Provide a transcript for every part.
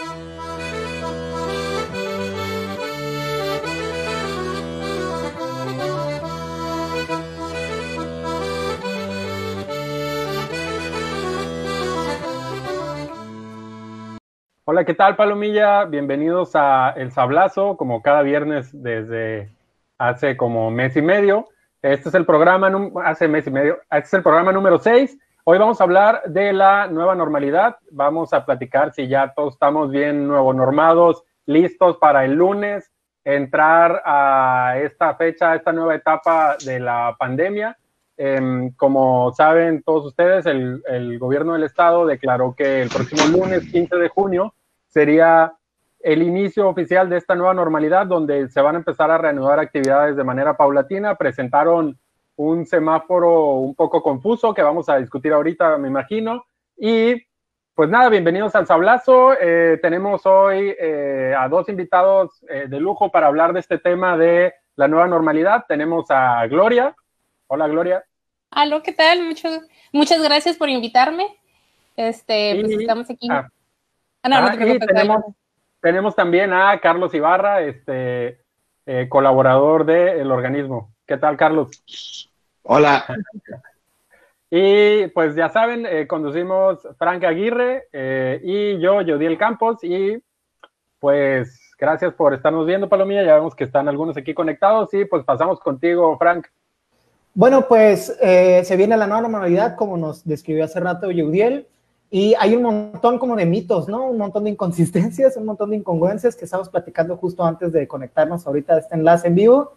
Hola, ¿qué tal, Palomilla? Bienvenidos a El Sablazo, como cada viernes desde hace como mes y medio. Este es el programa, hace mes y medio, este es el programa número 6. Hoy vamos a hablar de la nueva normalidad. Vamos a platicar si ya todos estamos bien nuevo normados, listos para el lunes entrar a esta fecha, a esta nueva etapa de la pandemia. Em, como saben todos ustedes, el, el, gobierno del estado declaró que el próximo lunes 15 de junio sería el inicio oficial de esta nueva normalidad donde se van a empezar a reanudar actividades de manera paulatina. Presentaron un semáforo un poco confuso que vamos a discutir ahorita, me imagino. Y pues nada, bienvenidos al Sablazo. Eh, tenemos hoy eh, a dos invitados eh, de lujo para hablar de este tema de la nueva normalidad. Tenemos a Gloria. Hola, Gloria. Hola, ¿qué tal? muchas gracias por invitarme. Este, pues estamos aquí. Ah, Ah, tenemos, también a Carlos Ibarra, este colaborador del organismo. ¿Qué tal, Carlos? Hola. Y pues ya saben, eh, conducimos Frank Aguirre eh, y yo, Yodiel Campos, y pues gracias por estarnos viendo, Palomilla. Ya vemos que están algunos aquí conectados y pues pasamos contigo, Frank. Bueno, pues se viene la nueva normalidad, como nos describió hace rato Yodiel. Y hay un montón como de mitos, ¿no? Un montón de inconsistencias, un montón de incongruencias que estamos platicando justo antes de conectarnos ahorita a este enlace en vivo.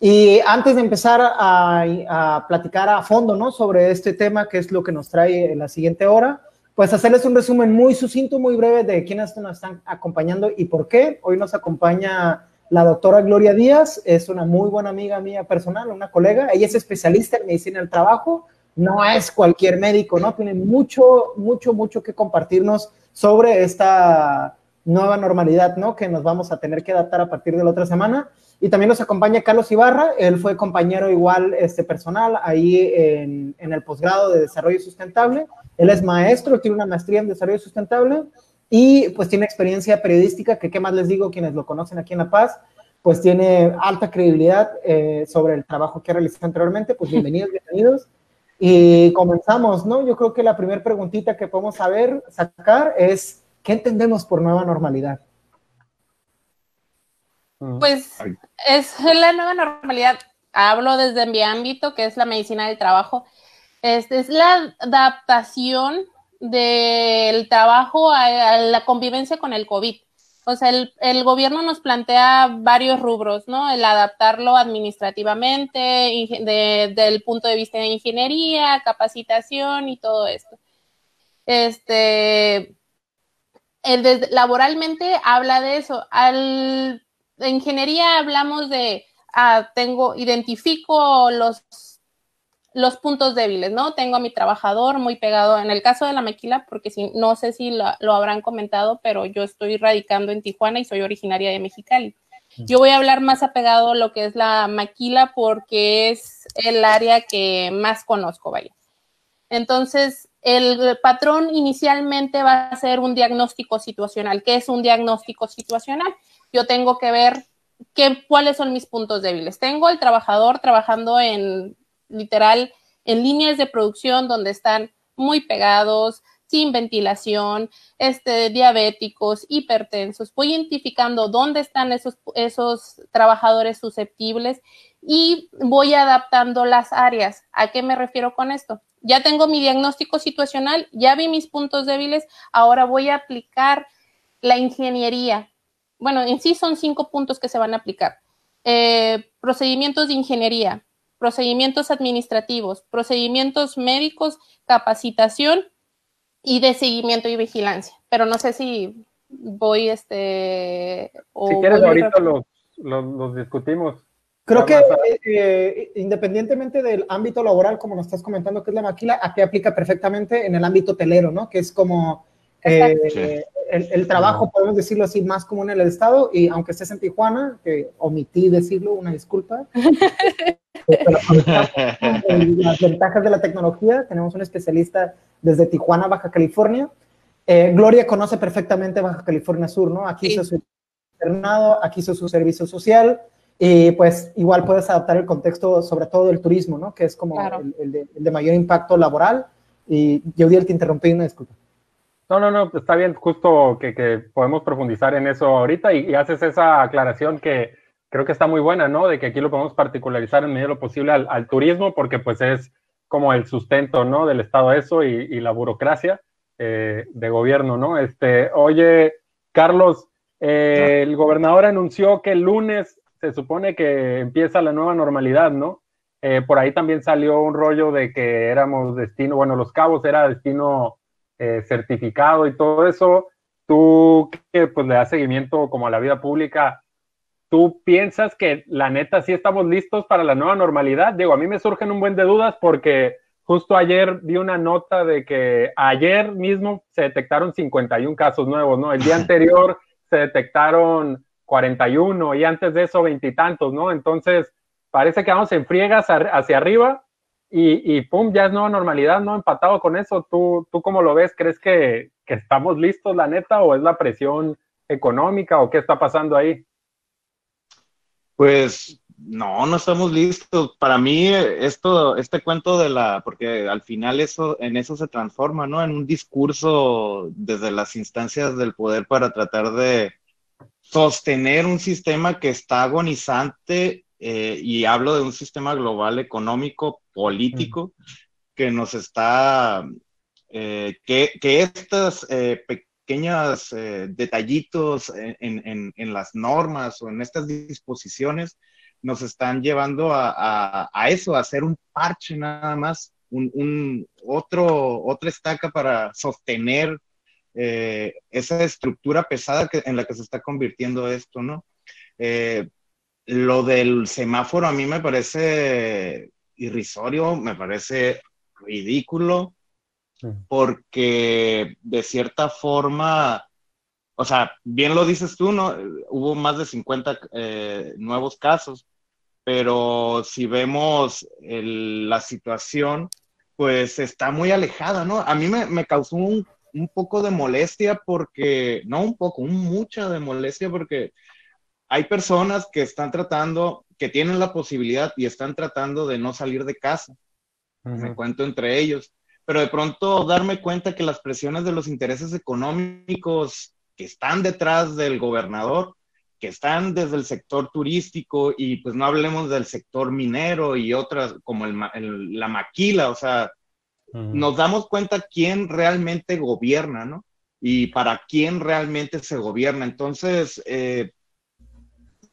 Y antes de empezar a, platicar a fondo, ¿no? Sobre este tema, que es lo que nos trae en la siguiente hora, pues hacerles un resumen muy sucinto, muy breve de quiénes nos están acompañando y por qué. Hoy nos acompaña la doctora Gloria Díaz, es una muy buena amiga mía personal, una colega. Ella es especialista en medicina del trabajo no es cualquier médico, ¿no? Tiene mucho, mucho, mucho que compartirnos sobre esta nueva normalidad, ¿no? Que nos vamos a tener que adaptar a partir de la otra semana. Y también nos acompaña Carlos Ibarra, él fue compañero igual este, personal ahí en, en el posgrado de desarrollo sustentable. Él es maestro, tiene una maestría en desarrollo sustentable y pues tiene experiencia periodística, que qué más les digo, quienes lo conocen aquí en La Paz, pues tiene alta credibilidad eh, sobre el trabajo que ha realizado anteriormente. Pues bienvenidos, bienvenidos. Y comenzamos, ¿no? Yo creo que la primera preguntita que podemos saber, sacar es, ¿qué entendemos por nueva normalidad? Pues es la nueva normalidad. Hablo desde mi ámbito, que es la medicina del trabajo. Es, es la adaptación del trabajo a, la convivencia con el COVID. O sea, el, el, gobierno nos plantea varios rubros, ¿no? El adaptarlo administrativamente, de, del punto de vista de ingeniería, capacitación y todo esto. Este, el laboralmente habla de eso. Al, de ingeniería hablamos de, ah, tengo, identifico los los puntos débiles, ¿no? Tengo a mi trabajador muy pegado, en el caso de la maquila, porque si, no sé si lo, habrán comentado, pero yo estoy radicando en Tijuana y soy originaria de Mexicali. Yo voy a hablar más apegado a lo que es la maquila porque es el área que más conozco, vaya. Entonces, el patrón inicialmente va a ser un diagnóstico situacional. ¿Qué es un diagnóstico situacional? Yo tengo que ver qué, cuáles son mis puntos débiles. Tengo el trabajador trabajando en literal en líneas de producción donde están muy pegados, sin ventilación, este, diabéticos, hipertensos. Voy identificando dónde están esos, esos trabajadores susceptibles y voy adaptando las áreas. ¿A qué me refiero con esto? Ya tengo mi diagnóstico situacional, ya vi mis puntos débiles, ahora voy a aplicar la ingeniería. Bueno, en sí son cinco puntos que se van a aplicar. Eh, procedimientos de ingeniería, procedimientos administrativos, procedimientos médicos, capacitación y de seguimiento y vigilancia. Pero no sé si voy este... si quieres, ahorita los, los, discutimos. Creo que eh, independientemente del ámbito laboral, como nos estás comentando, que es la maquila, aquí aplica perfectamente en el ámbito telero, ¿no? Que es como eh, el, trabajo, podemos decirlo así, más común en el estado, y aunque estés en Tijuana, que omití decirlo, una disculpa, las ventajas de la tecnología, tenemos un especialista desde Tijuana, Baja California, Eh, Gloria conoce perfectamente Baja California Sur, ¿no? Aquí hizo su internado, aquí hizo su servicio social y pues igual puedes adaptar el contexto sobre todo del turismo, ¿no? Que es como el, de, mayor impacto laboral. Y yo te interrumpí, una disculpa. No, no, no, está bien, justo que, podemos profundizar en eso ahorita y, haces esa aclaración que creo que está muy buena, ¿no? De que aquí lo podemos particularizar en medio de lo posible al, turismo porque pues es como el sustento, ¿no? Del Estado eso y, la burocracia eh, de gobierno, ¿no? Este, oye, Carlos, eh, el gobernador anunció que el lunes se supone que empieza la nueva normalidad, ¿no? Eh, por ahí también salió un rollo de que éramos destino, bueno, Los Cabos era destino eh, certificado y todo eso, tú que pues le das seguimiento como a la vida pública, ¿tú piensas que la neta sí estamos listos para la nueva normalidad? Digo, a mí me surgen un buen de dudas porque justo ayer vi una nota de que ayer mismo se detectaron 51 casos nuevos, ¿no? El día anterior se detectaron 41 y antes de eso veintitantos, ¿no? Entonces, parece que vamos en friegas hacia arriba y, pum, ya es nueva normalidad, ¿no? Empatado con eso, ¿tú, tú cómo lo ves? ¿Crees que, estamos listos, la neta, o es la presión económica, o qué está pasando ahí? Pues no, no estamos listos. Para mí, esto, este cuento de la, porque al final eso, en eso se transforma, ¿no? En un discurso desde las instancias del poder para tratar de sostener un sistema que está agonizante eh, y hablo de un sistema global económico, político, que nos está, eh, que, que estas eh, pequeños detallitos en, en, las normas o en estas disposiciones nos están llevando a, a, eso, a hacer un parche nada más, un, un otro, otra estaca para sostener esa estructura pesada que, en la que se está convirtiendo esto, ¿no? Lo del semáforo a mí me parece irrisorio, me parece ridículo, porque de cierta forma, o sea, bien lo dices tú, ¿no? Hubo más de 50 eh, nuevos casos, pero si vemos la situación, pues está muy alejada, ¿no? A mí me, causó un, un, poco de molestia porque, no un poco, un mucha de molestia porque hay personas que están tratando, que tienen la posibilidad y están tratando de no salir de casa. Me cuento entre ellos. Pero de pronto darme cuenta que las presiones de los intereses económicos que están detrás del gobernador, que están desde el sector turístico y pues no hablemos del sector minero y otras como la maquila, o sea, nos damos cuenta quién realmente gobierna, ¿no? Y para quién realmente se gobierna. Entonces, eh,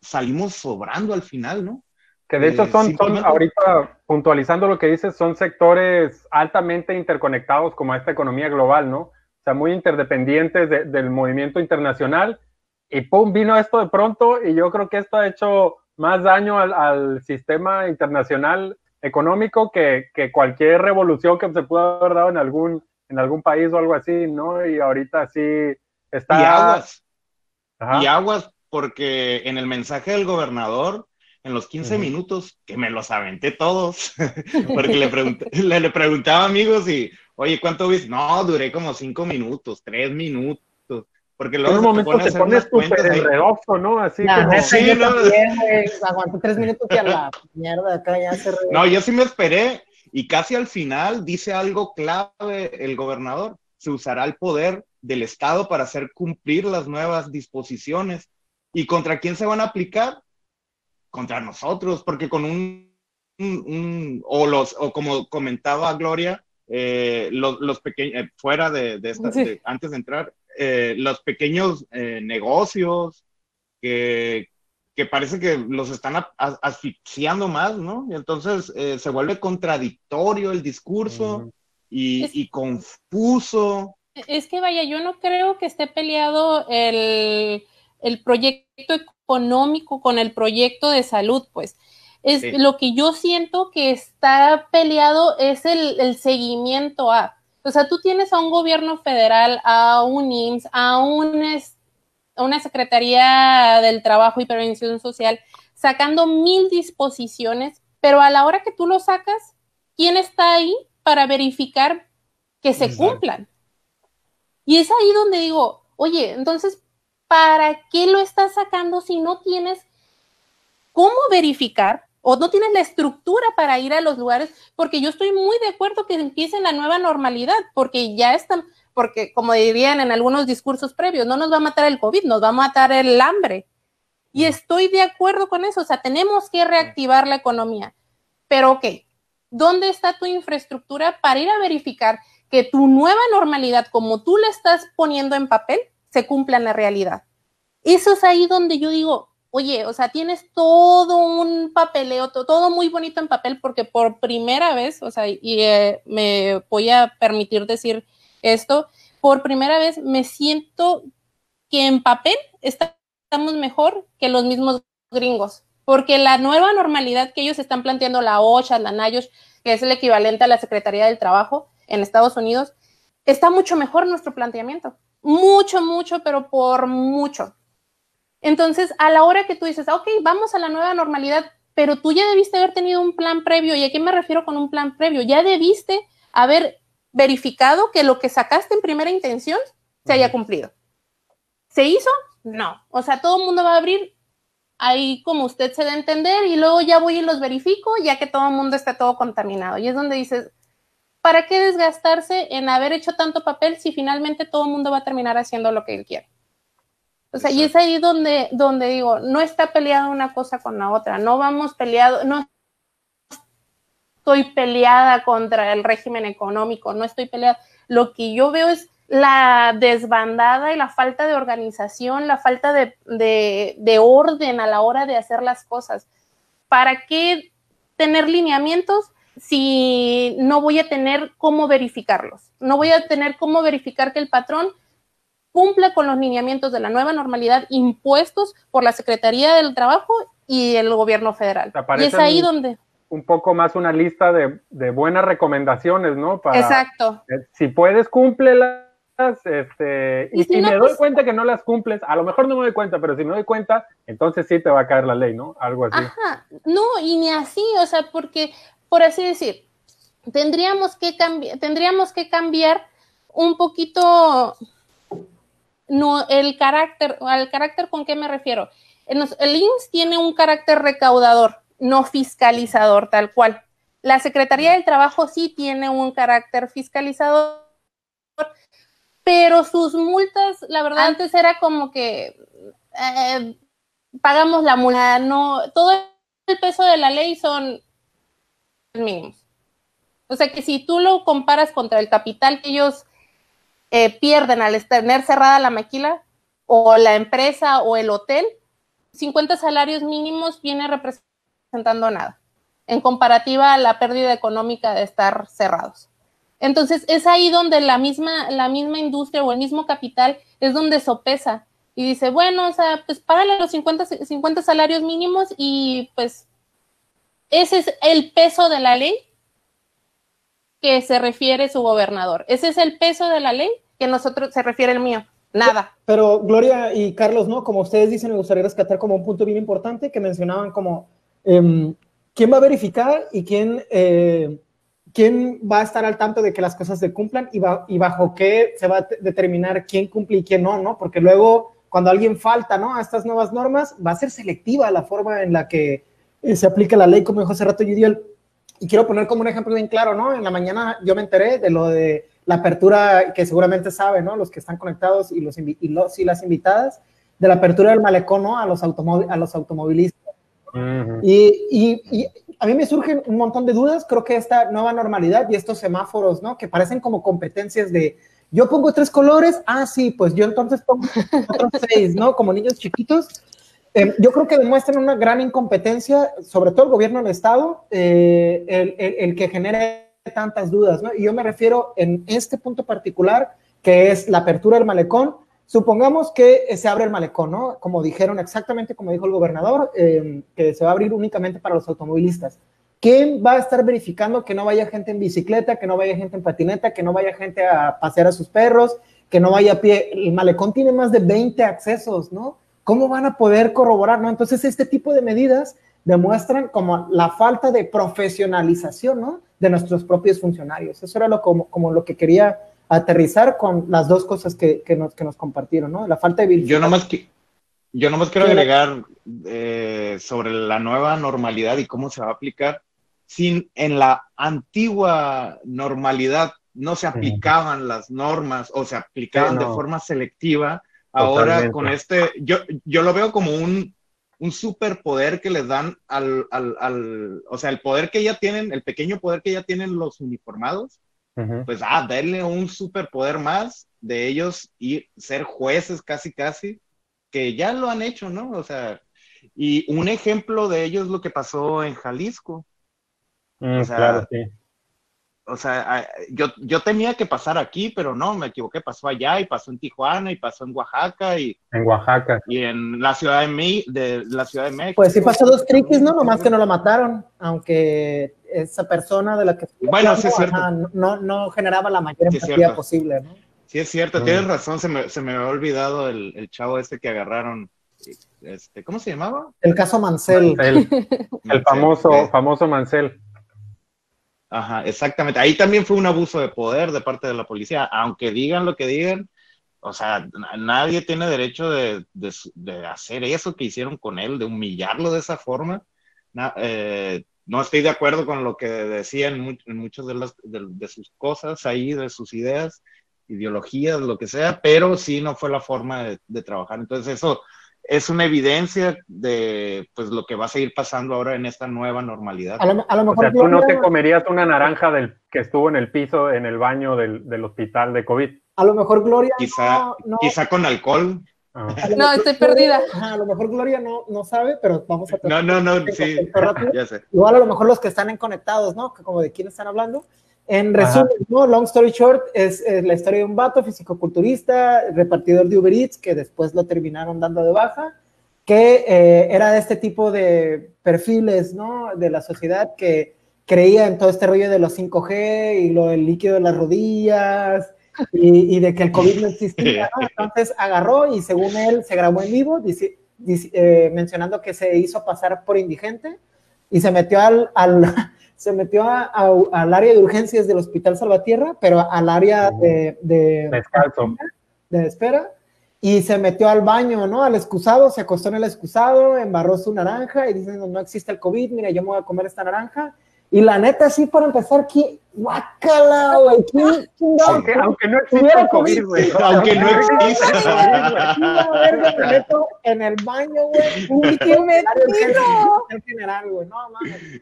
salimos sobrando al final, ¿no? Que de hecho eh, son, son, ahorita puntualizando lo que dices, son sectores altamente interconectados como esta economía global, ¿no? O sea, muy interdependientes del movimiento internacional. Y pum, vino esto de pronto y yo creo que esto ha hecho más daño al, sistema internacional económico que, que, cualquier revolución que se pueda haber dado en algún, en algún país o algo así, ¿no? Y ahorita sí está... Y aguas. Y aguas porque en el mensaje del gobernador, en los 15 minutos, que me los aventé todos, porque le, le, preguntaba a amigos y, oye, ¿cuánto viste? No, duré como 5 minutos, 3 minutos. Porque luego en un momento te pones súper enredoso, ¿no? Así como... Sí, no. aguanté tres minutos y a la mierda acá ya se... No, yo sí me esperé y casi al final dice algo clave el gobernador. Se usará el poder del Estado para hacer cumplir las nuevas disposiciones ¿Y contra quién se van a aplicar? Contra nosotros, porque con un, o los, o como comentaba Gloria, eh, los, pequeños, eh, fuera de, esta, antes de entrar, eh, los pequeños negocios que, que, parece que los están asfixiando más, ¿no? Y entonces se vuelve contradictorio el discurso y, y confuso. Es que vaya, yo no creo que esté peleado el el proyecto económico con el proyecto de salud, pues. Es lo que yo siento que está peleado es el, seguimiento a, o sea, tú tienes a un gobierno federal, a un IMSS, a, un, a una Secretaría del Trabajo y Prevención Social, sacando mil disposiciones, pero a la hora que tú lo sacas, ¿quién está ahí para verificar que se cumplan? Y es ahí donde digo, oye, entonces, ¿para qué lo estás sacando si no tienes cómo verificar o no tienes la estructura para ir a los lugares? Porque yo estoy muy de acuerdo que empiece la nueva normalidad, porque ya están, porque como dirían en algunos discursos previos, no nos va a matar el COVID, nos va a matar el hambre. Y estoy de acuerdo con eso, o sea, tenemos que reactivar la economía. Pero, ok, ¿dónde está tu infraestructura para ir a verificar que tu nueva normalidad, como tú la estás poniendo en papel, se cumpla la realidad? Eso es ahí donde yo digo, oye, o sea, tienes todo un papeleo, todo muy bonito en papel, porque por primera vez, o sea, y eh, me voy a permitir decir esto, por primera vez me siento que en papel estamos mejor que los mismos gringos, porque la nueva normalidad que ellos están planteando, la OSHA, la NAYOSH, que es el equivalente a la Secretaría del Trabajo en Estados Unidos, está mucho mejor nuestro planteamiento, mucho, mucho, pero por mucho. Entonces, a la hora que tú dices, ok, vamos a la nueva normalidad, pero tú ya debiste haber tenido un plan previo, ¿y a qué me refiero con un plan previo? Ya debiste haber verificado que lo que sacaste en primera intención se haya cumplido. ¿Se hizo? No. O sea, todo el mundo va a abrir ahí como usted se da a entender y luego ya voy y los verifico ya que todo el mundo está todo contaminado. Y es donde dices, ¿para qué desgastarse en haber hecho tanto papel si finalmente todo el mundo va a terminar haciendo lo que él quiere? O sea, y es ahí donde, donde digo, no está peleada una cosa con la otra, no vamos peleado, no estoy peleada contra el régimen económico, no estoy peleada. Lo que yo veo es la desbandada y la falta de organización, la falta de, de, orden a la hora de hacer las cosas. ¿Para qué tener lineamientos si no voy a tener cómo verificarlos? No voy a tener cómo verificar que el patrón cumpla con los lineamientos de la nueva normalidad impuestos por la Secretaría del Trabajo y el gobierno federal. Y es ahí donde un poco más una lista de, buenas recomendaciones, ¿no? Para, Exacto. Eh, si puedes, cúmplelas. Este, y, si, me doy pues cuenta que no las cumples, a lo mejor no me doy cuenta, pero si me doy cuenta, entonces sí te va a caer la ley, ¿no? Algo así. Ajá, no, y ni así, o sea, porque, por así decir, tendríamos que, cambiar tendríamos que cambiar un poquito no, el carácter, al carácter con qué me refiero. El, el INS tiene un carácter recaudador, no fiscalizador tal cual. La Secretaría del Trabajo sí tiene un carácter fiscalizador, pero sus multas, la verdad, antes era como que eh, pagamos la multa, no, todo el peso de la ley son mínimos. O sea que si tú lo comparas contra el capital que ellos eh, pierden al tener cerrada la maquila o la empresa o el hotel, 50 salarios mínimos viene representando nada en comparativa a la pérdida económica de estar cerrados. Entonces, es ahí donde la misma, la misma industria o el mismo capital es donde sopesa y dice, bueno, o sea, pues págale los 50, 50 salarios mínimos y pues ese es el peso de la ley que se refiere su gobernador. Ese es el peso de la ley que nosotros se refiere el mío. Nada. Pero Gloria y Carlos, ¿no? Como ustedes dicen, me gustaría rescatar como un punto bien importante que mencionaban como Em, ¿quién va a verificar y quién, eh, quién va a estar al tanto de que las cosas se cumplan y, y bajo qué se va a determinar quién cumple y quién no, ¿no? Porque luego, cuando alguien falta, ¿no? A estas nuevas normas, va a ser selectiva la forma en la que eh, se aplica la ley, como dijo hace rato Yudiel. Y quiero poner como un ejemplo bien claro, ¿no? En la mañana yo me enteré de lo de la apertura, que seguramente saben, ¿no? Los que están conectados y, los, y, los, y las invitadas, de la apertura del malecón, ¿no? A los, a los automovilistas y, a mí me surgen un montón de dudas, creo que esta nueva normalidad y estos semáforos, ¿no? Que parecen como competencias de, yo pongo tres colores, ah, sí, pues yo entonces pongo otros seis, ¿no? Como niños chiquitos. Em, yo creo que demuestran una gran incompetencia, sobre todo el gobierno del Estado, eh, el, el, que genere tantas dudas, ¿no? Y yo me refiero en este punto particular, que es la apertura del malecón, Supongamos que se abre el malecón, ¿no? Como dijeron exactamente, como dijo el gobernador, em, que se va a abrir únicamente para los automovilistas. ¿Quién va a estar verificando que no vaya gente en bicicleta, que no vaya gente en patineta, que no vaya gente a pasear a sus perros, que no vaya a pie? El malecón tiene más de 20 accesos, ¿no? ¿Cómo van a poder corroborar, no? Entonces, este tipo de medidas demuestran como la falta de profesionalización, ¿no? De nuestros propios funcionarios. Eso era lo, como, como lo que quería aterrizar con las dos cosas que, nos, que nos compartieron, ¿no? La falta de Yo nomás, que, yo nomás quiero agregar eh, sobre la nueva normalidad y cómo se va a aplicar. Sin, en la antigua normalidad no se aplicaban las normas o se aplicaban de forma selectiva. Ahora con este, yo, yo lo veo como un, un superpoder que les dan al, al, al, o sea, el poder que ya tienen, el pequeño poder que ya tienen los uniformados, pues, ah, darle un superpoder más de ellos y ser jueces casi, casi, que ya lo han hecho, ¿no? O sea, y un ejemplo de ello es lo que pasó en Jalisco. Mm, claro, sí o sea, yo, yo tenía que pasar aquí, pero no, me equivoqué, pasó allá y pasó en Tijuana y pasó en Oaxaca y en Oaxaca y en la ciudad de, Me de la ciudad de México. Pues sí pasó dos triquis, ¿no? Nomás que no lo mataron, aunque esa persona de la que bueno, sí es cierto. no, no generaba la mayor empatía posible, ¿no? Sí es cierto, tienes razón, se me, se me había olvidado el, el, chavo este que agarraron, este, ¿cómo se llamaba? El caso Mancel. el famoso, famoso Mancel. Ajá, exactamente. Ahí también fue un abuso de poder de parte de la policía, aunque digan lo que digan, o sea, nadie tiene derecho de, hacer eso que hicieron con él, de humillarlo de esa forma. Eh, no estoy de acuerdo con lo que decían en, muchas de, las, de, sus cosas ahí, de sus ideas, ideologías, lo que sea, pero sí no fue la forma de, de trabajar. Entonces eso es una evidencia de pues lo que va a seguir pasando ahora en esta nueva normalidad. A lo, mejor o sea, tú no te comerías una naranja del que estuvo en el piso en el baño del, del hospital de COVID. A lo mejor Gloria quizá, quizá con alcohol. Ah. No, estoy perdida. a lo mejor Gloria no, no sabe, pero vamos a No, no, no, sí, ya sé. Igual a lo mejor los que están en conectados, ¿no? Como de quién están hablando. En resumen, ¿no? Long story short, es, la historia de un vato fisicoculturista, repartidor de Uber Eats, que después lo terminaron dando de baja, que eh, era de este tipo de perfiles, ¿no? De la sociedad que creía en todo este rollo de los 5G y lo del líquido de las rodillas y, de que el COVID no existía, Entonces agarró y según él se grabó en vivo eh, mencionando que se hizo pasar por indigente y se metió al, al se metió al área de urgencias del Hospital Salvatierra, pero al área de, de, de, espera, y se metió al baño, ¿no? Al excusado, se acostó en el excusado, embarró su naranja y dice, no, no existe el COVID, mira, yo me voy a comer esta naranja. Y la neta, sí, para empezar, ¿qué? ¡Guácala, güey! Aunque, aunque no existe el COVID, güey. Aunque no existe. Me meto en el baño, güey. ¡Qué metido! En general, güey. No, mames,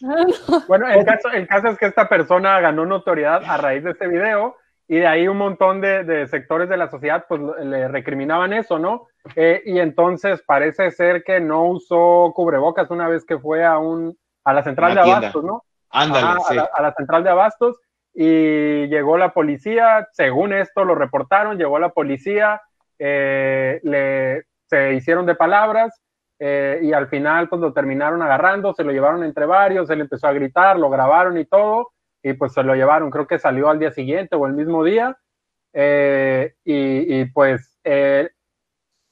Bueno, el caso, el caso es que esta persona ganó notoriedad a raíz de este video y de ahí un montón de, de sectores de la sociedad pues le recriminaban eso, ¿no? Eh, y entonces parece ser que no usó cubrebocas una vez que fue a un a la central de abastos, ¿no? Ándale, sí. a, la, central de abastos y llegó la policía, según esto lo reportaron, llegó la policía, eh, le, se hicieron de palabras eh, y al final pues lo terminaron agarrando, se lo llevaron entre varios, él empezó a gritar, lo grabaron y todo y pues se lo llevaron, creo que salió al día siguiente o el mismo día eh, y, y, pues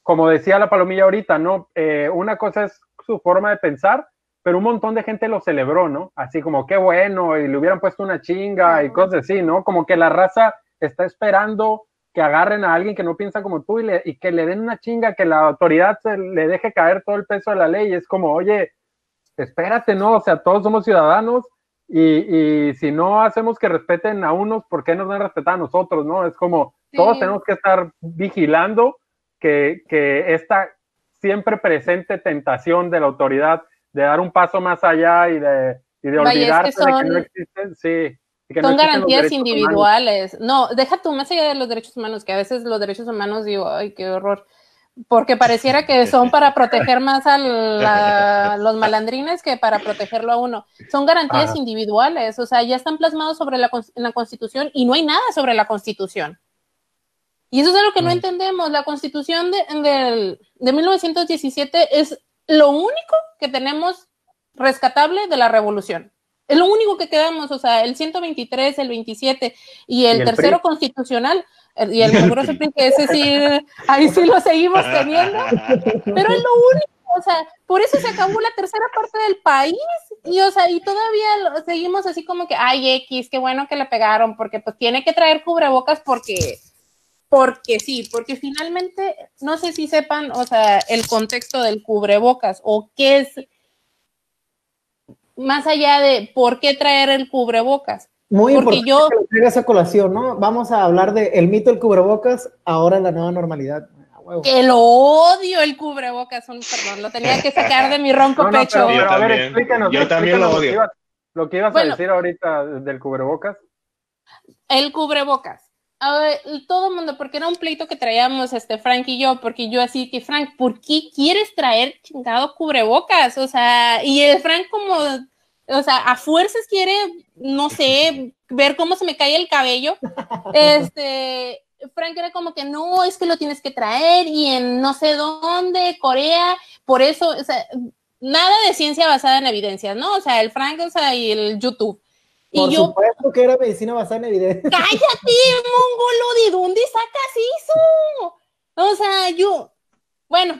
como decía la palomilla ahorita, ¿no? una cosa es su forma de pensar pero un montón de gente lo celebró, ¿no? Así como, qué bueno, y le hubieran puesto una chinga y cosas así, ¿no? Como que la raza está esperando que agarren a alguien que no piensa como tú y, y que le den una chinga, que la autoridad se le deje caer todo el peso de la ley. Es como, oye, espérate, ¿no? O sea, todos somos ciudadanos y, y si no hacemos que respeten a unos, ¿por qué nos van a respetar a nosotros, no? Es como, todos tenemos que estar vigilando que, que esta siempre presente tentación de la autoridad de dar un paso más allá y de, y de olvidarse de que no existen, sí. son garantías individuales. No, deja tú más allá de los derechos humanos, que a veces los derechos humanos digo, ay, qué horror, porque pareciera que son para proteger más a los malandrines que para protegerlo a uno. Son garantías individuales, o sea, ya están plasmados sobre la, en la Constitución y no hay nada sobre la Constitución. Y eso es algo que no mm. entendemos. La Constitución de, de, de 1917 es lo único que tenemos rescatable de la revolución. Es lo único que quedamos, o sea, el 123, el 27 y el, tercero constitucional y el PRI, que ese sí, ahí sí lo seguimos teniendo, pero es lo único, o sea, por eso se acabó la tercera parte del país y, o sea, y todavía seguimos así como que, ay, X, qué bueno que le pegaron, porque pues tiene que traer cubrebocas porque, porque sí, porque finalmente, no sé si sepan, o sea, el contexto del cubrebocas o qué es, más allá de por qué traer el cubrebocas. Muy importante yo, que esa colación, ¿no? Vamos a hablar de el mito del cubrebocas ahora en la nueva normalidad. Que lo odio el cubrebocas, un, perdón, lo tenía que sacar de mi ronco pecho. yo a ver, explícanos. Yo también lo odio. Lo que ibas, a decir ahorita del cubrebocas. El cubrebocas. Todo el mundo, porque era un pleito que traíamos este Frank y yo, porque yo así que Frank, ¿por qué quieres traer chingado cubrebocas? O sea, y el Frank como, o sea, a fuerzas quiere, no sé, ver cómo se me cae el cabello. Este, Frank era como que no, es que lo tienes que traer y en no sé dónde, Corea, por eso, o sea, nada de ciencia basada en evidencias, ¿no? O sea, el Frank, o sea, y el YouTube. Y por yo, supuesto que era medicina basada en. ¡Cállate, mongolo! ¿De dónde sacas eso? O sea, yo, bueno,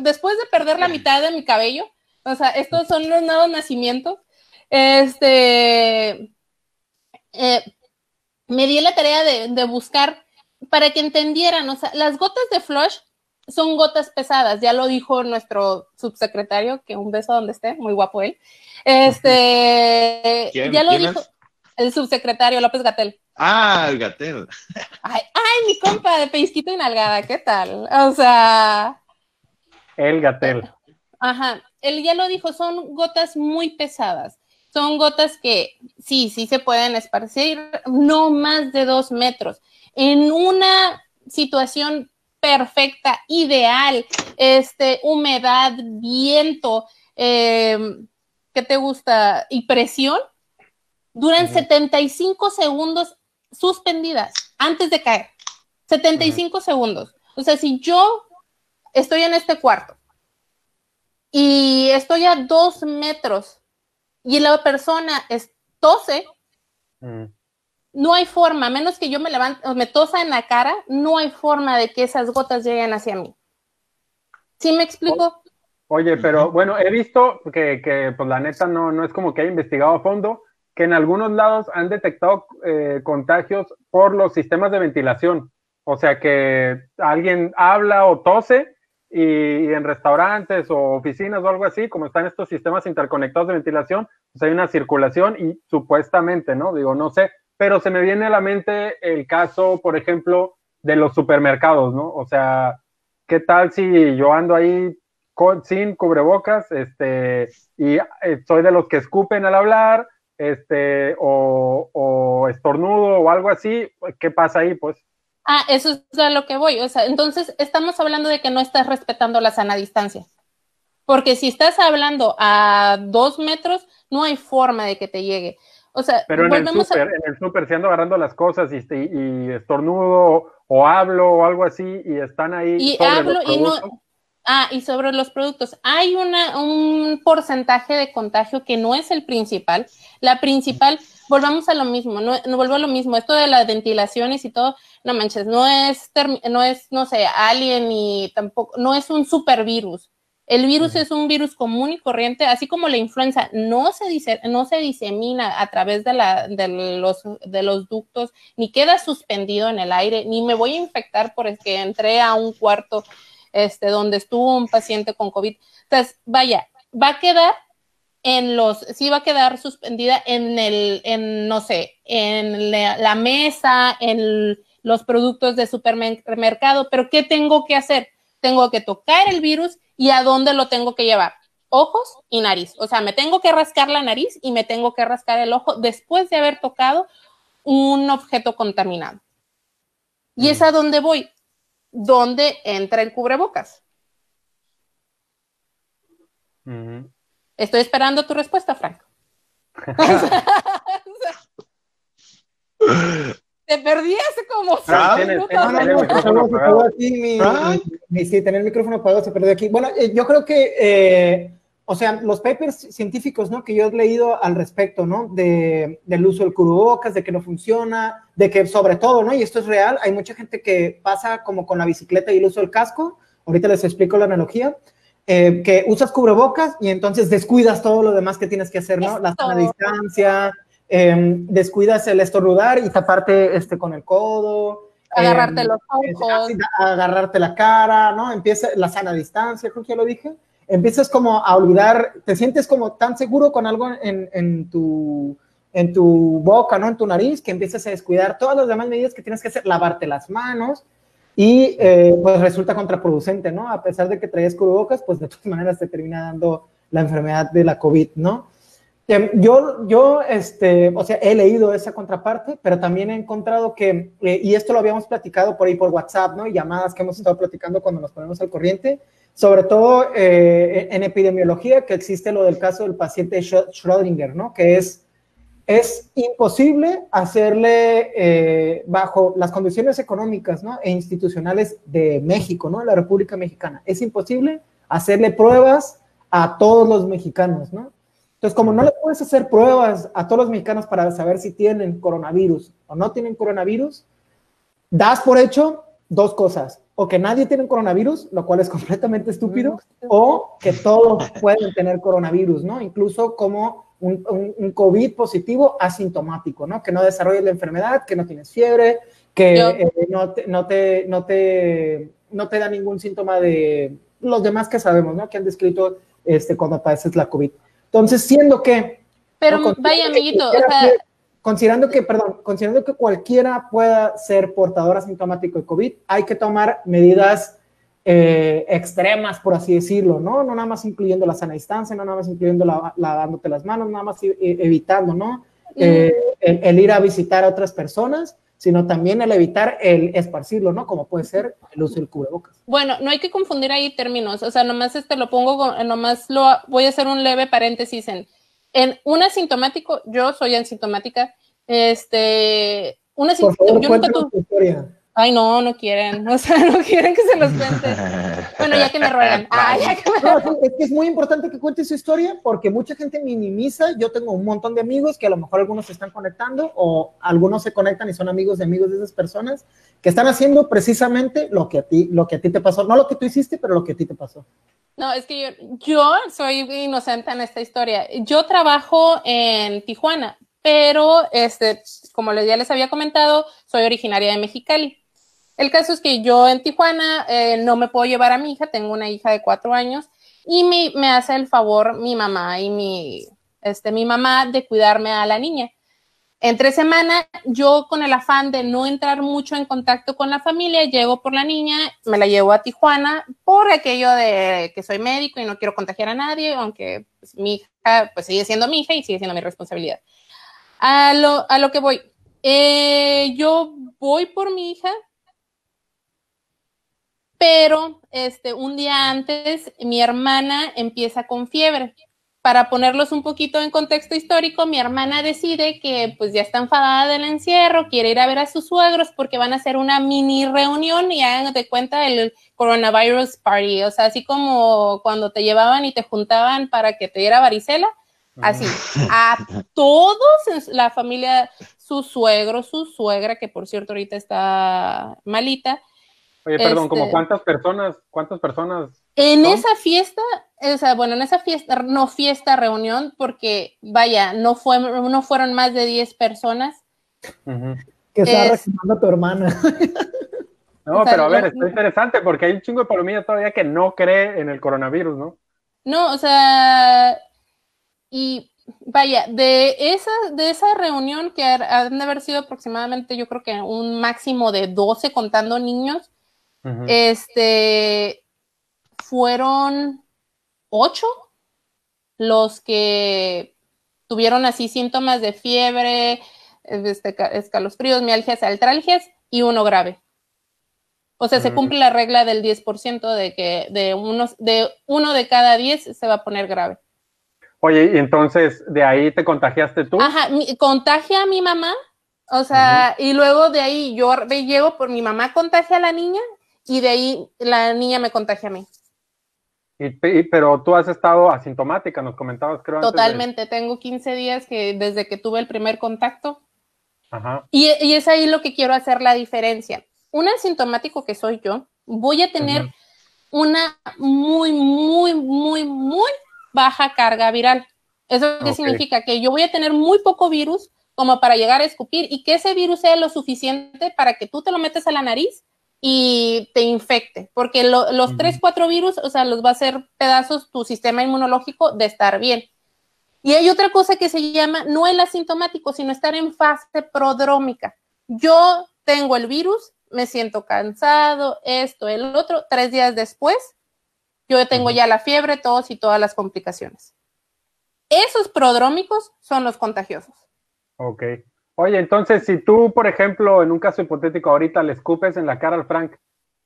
después de perder la mitad de mi cabello, o sea, estos son los nuevos nacimientos, este, eh, me di la tarea de, buscar para que entendieran, o sea, las gotas de flush son gotas pesadas, ya lo dijo nuestro subsecretario, que un beso donde esté, muy guapo él. Este, ya lo dijo el subsecretario López Gatel. Ah, el Gatel. Ay, ay, mi compa de pellizquito y nalgada, ¿qué tal? O sea. El Gatel. Ajá, él ya lo dijo, son gotas muy pesadas son gotas que sí, sí se pueden esparcir, no más de dos metros. En una situación perfecta, ideal, este, humedad, viento, em, ¿qué te gusta? Y presión, duran 75 segundos suspendidas antes de caer. 75 segundos. O sea, si yo estoy en este cuarto y estoy a dos metros y la persona es, tose, mm. No hay forma, menos que yo me levante o me tosa en la cara, no hay forma de que esas gotas lleguen hacia mí. ¿Sí me explico? Oye, pero bueno, he visto que, que pues la neta no, no es como que haya investigado a fondo, que en algunos lados han detectado eh, contagios por los sistemas de ventilación. O sea que alguien habla o tose y, en restaurantes o oficinas o algo así, como están estos sistemas interconectados de ventilación, pues hay una circulación y supuestamente, ¿no? Digo, no sé, pero se me viene a la mente el caso, por ejemplo, de los supermercados, ¿no? O sea, ¿qué tal si yo ando ahí sin cubrebocas, este, y eh, soy de los que escupen al hablar, este, o, o estornudo o algo así, ¿qué pasa ahí? Pues Ah, eso es a lo que voy. O sea, entonces estamos hablando de que no estás respetando la sana distancia. Porque si estás hablando a dos metros, no hay forma de que te llegue. O sea, pero en el súper, en el súper, si ando agarrando las cosas y, y, estornudo o hablo o algo así y están ahí. Y hablo y no. Ah, y sobre los productos. Hay una, un porcentaje de contagio que no es el principal. La principal volvamos a lo mismo, no, no vuelvo a lo mismo, esto de las ventilaciones y todo, no manches, no es, no es, no sé, alien y tampoco, no es un supervirus. El virus es un virus común y corriente, así como la influenza no se, dice, no se disemina a través de, la, de, los, de los ductos, ni queda suspendido en el aire, ni me voy a infectar porque entré a un cuarto este, donde estuvo un paciente con COVID. Entonces, vaya, va a quedar en los, sí va a quedar suspendida en el, en, no sé, en la, mesa, en los productos de supermercado, pero ¿qué tengo que hacer? Tengo que tocar el virus y a dónde lo tengo que llevar. Ojos y nariz. O sea, me tengo que rascar la nariz y me tengo que rascar el ojo después de haber tocado un objeto contaminado. Y es a dónde voy, ¿Dónde entra el cubrebocas. Estoy esperando tu respuesta, Frank. Te perdí hace como Sí, tener el micrófono apagado se perdió aquí. Bueno, eh, yo creo que, eh, o sea, los papers científicos, ¿no? Que yo he leído al respecto, ¿no? De, del uso del cubrebocas, de que no funciona, de que sobre todo, ¿no? Y esto es real, hay mucha gente que pasa como con la bicicleta y el uso del casco. Ahorita les explico la analogía eh, que usas cubrebocas y entonces descuidas todo lo demás que tienes que hacer, ¿no? La sana distancia, em, descuidas el estornudar y taparte este, con el codo. Agarrarte em, los ojos. Agarrarte la cara, ¿no? Empieza la sana distancia, creo que ya lo dije. Empiezas como a olvidar, te sientes como tan seguro con algo en, en tu en tu boca, ¿no? En tu nariz, que empiezas a descuidar todas las demás medidas que tienes que hacer, lavarte las manos, y eh, pues resulta contraproducente, ¿no? A pesar de que traías cubrebocas, pues de todas maneras te termina dando la enfermedad de la COVID, ¿no? Em, yo, yo, este, o sea, he leído esa contraparte, pero también he encontrado que, eh, y esto lo habíamos platicado por ahí por WhatsApp, ¿no? Y llamadas que hemos estado platicando cuando nos ponemos al corriente, sobre todo eh, en epidemiología, que existe lo del caso del paciente Schrödinger, ¿no? Que es es imposible hacerle eh, bajo las condiciones económicas ¿no? e institucionales de México, ¿no? la República Mexicana. Es imposible hacerle pruebas a todos los mexicanos, ¿no? Entonces, como no le puedes hacer pruebas a todos los mexicanos para saber si tienen coronavirus o no tienen coronavirus, das por hecho dos cosas. O que nadie tiene coronavirus, lo cual es completamente estúpido, o que todos pueden tener coronavirus, ¿no? Incluso como un, COVID positivo asintomático, ¿no? Que no desarrolles la enfermedad, que no tienes fiebre, que eh, no, te, no, te, no, te, no te da ningún síntoma de los demás que sabemos, ¿no? Que han descrito este, cuando padeces la COVID. Entonces, siendo que... Pero vaya, amiguito, o sea... Considerando que, perdón, considerando que cualquiera pueda ser portador asintomático de COVID, hay que tomar medidas eh, extremas, por así decirlo, ¿no? No nada más incluyendo la sana distancia, no nada más incluyendo la, lavándote las manos, nada más e, evitando, ¿no? Eh, el, ir a visitar a otras personas, sino también el evitar el esparcirlo, ¿no? Como puede ser el uso del cubrebocas. Bueno, no hay que confundir ahí términos, o sea, nomás este lo pongo, nomás lo voy a hacer un leve paréntesis en, en un asintomático, yo soy asintomática, este, un asintomático, yo nunca tuve... Ay, no, no quieren, o sea, no quieren que se los cuente. Bueno, ya que me ruegan. Ay, ya que es que es muy importante que cuente su historia porque mucha gente minimiza. Yo tengo un montón de amigos que a lo mejor algunos se están conectando o algunos se conectan y son amigos de amigos de esas personas que están haciendo precisamente lo que a ti, lo que a ti te pasó. No lo que tú hiciste, pero lo que a ti te pasó. No, es que yo, yo soy inocente en esta historia. Yo trabajo en Tijuana, pero este, como ya les había comentado, soy originaria de Mexicali. El caso es que yo en Tijuana eh, no me puedo llevar a mi hija, tengo una hija de cuatro años y me hace el favor mi mamá y mi, este, mi mamá de cuidarme a la niña. Entre semana, yo con el afán de no entrar mucho en contacto con la familia, llego por la niña, me la llevo a Tijuana por aquello de que soy médico y no quiero contagiar a nadie, aunque pues, mi hija pues sigue siendo mi hija y sigue siendo mi responsabilidad. A lo, a lo que voy, eh, yo voy por mi hija, pero este, un día antes mi hermana empieza con fiebre. Para ponerlos un poquito en contexto histórico, mi hermana decide que pues ya está enfadada del encierro, quiere ir a ver a sus suegros porque van a hacer una mini reunión y hagan de cuenta el coronavirus party, o sea, así como cuando te llevaban y te juntaban para que te diera varicela, así, a todos la familia, su suegro, su suegra, que por cierto ahorita está malita, Oye, perdón, ¿como este, cuántas personas, cuántas personas? En esa fiesta, o sea, bueno, en esa fiesta, no fiesta, reunión, porque vaya, no, fue, no fueron más de 10 personas. Que estaba es... a tu hermana. No, pero a ver, está interesante porque hay un chingo de palomillas todavía que no cree en el coronavirus, ¿no? No, o sea, y vaya, de esa, de esa reunión que han de haber sido aproximadamente, yo creo que un máximo de 12 contando niños, este, fueron ocho los que tuvieron así síntomas de fiebre, este, escalofríos, mialgias, altralgias y uno grave. O sea, se cumple la regla del 10% de que de, unos, de uno de cada diez se va a poner grave. Oye, y entonces de ahí te contagiaste tú. Ajá, contagia a mi mamá, o sea, y luego de ahí yo llego por mi mamá contagia a la niña y de ahí la niña me contagia a mí. Y, pero tú has estado asintomática, nos comentabas, creo. Totalmente, tengo 15 días que desde que tuve el primer contacto. Ajá. Y, y, es ahí lo que quiero hacer la diferencia. Un asintomático que soy yo, voy a tener una muy, muy, muy, muy baja carga viral. ¿Eso qué significa? Que yo voy a tener muy poco virus como para llegar a escupir y que ese virus sea lo suficiente para que tú te lo metes a la nariz y te infecte, porque los tres, cuatro virus, o sea, los va a hacer pedazos tu sistema inmunológico de estar bien. Y hay otra cosa que se llama, no el asintomático, sino estar en fase prodrómica. Yo tengo el virus, me siento cansado, esto, el otro, tres días después, yo tengo ya la fiebre, tos y todas las complicaciones. Esos prodrómicos son los contagiosos. Ok. Oye, entonces, si tú, por ejemplo, en un caso hipotético ahorita le escupes en la cara al Frank,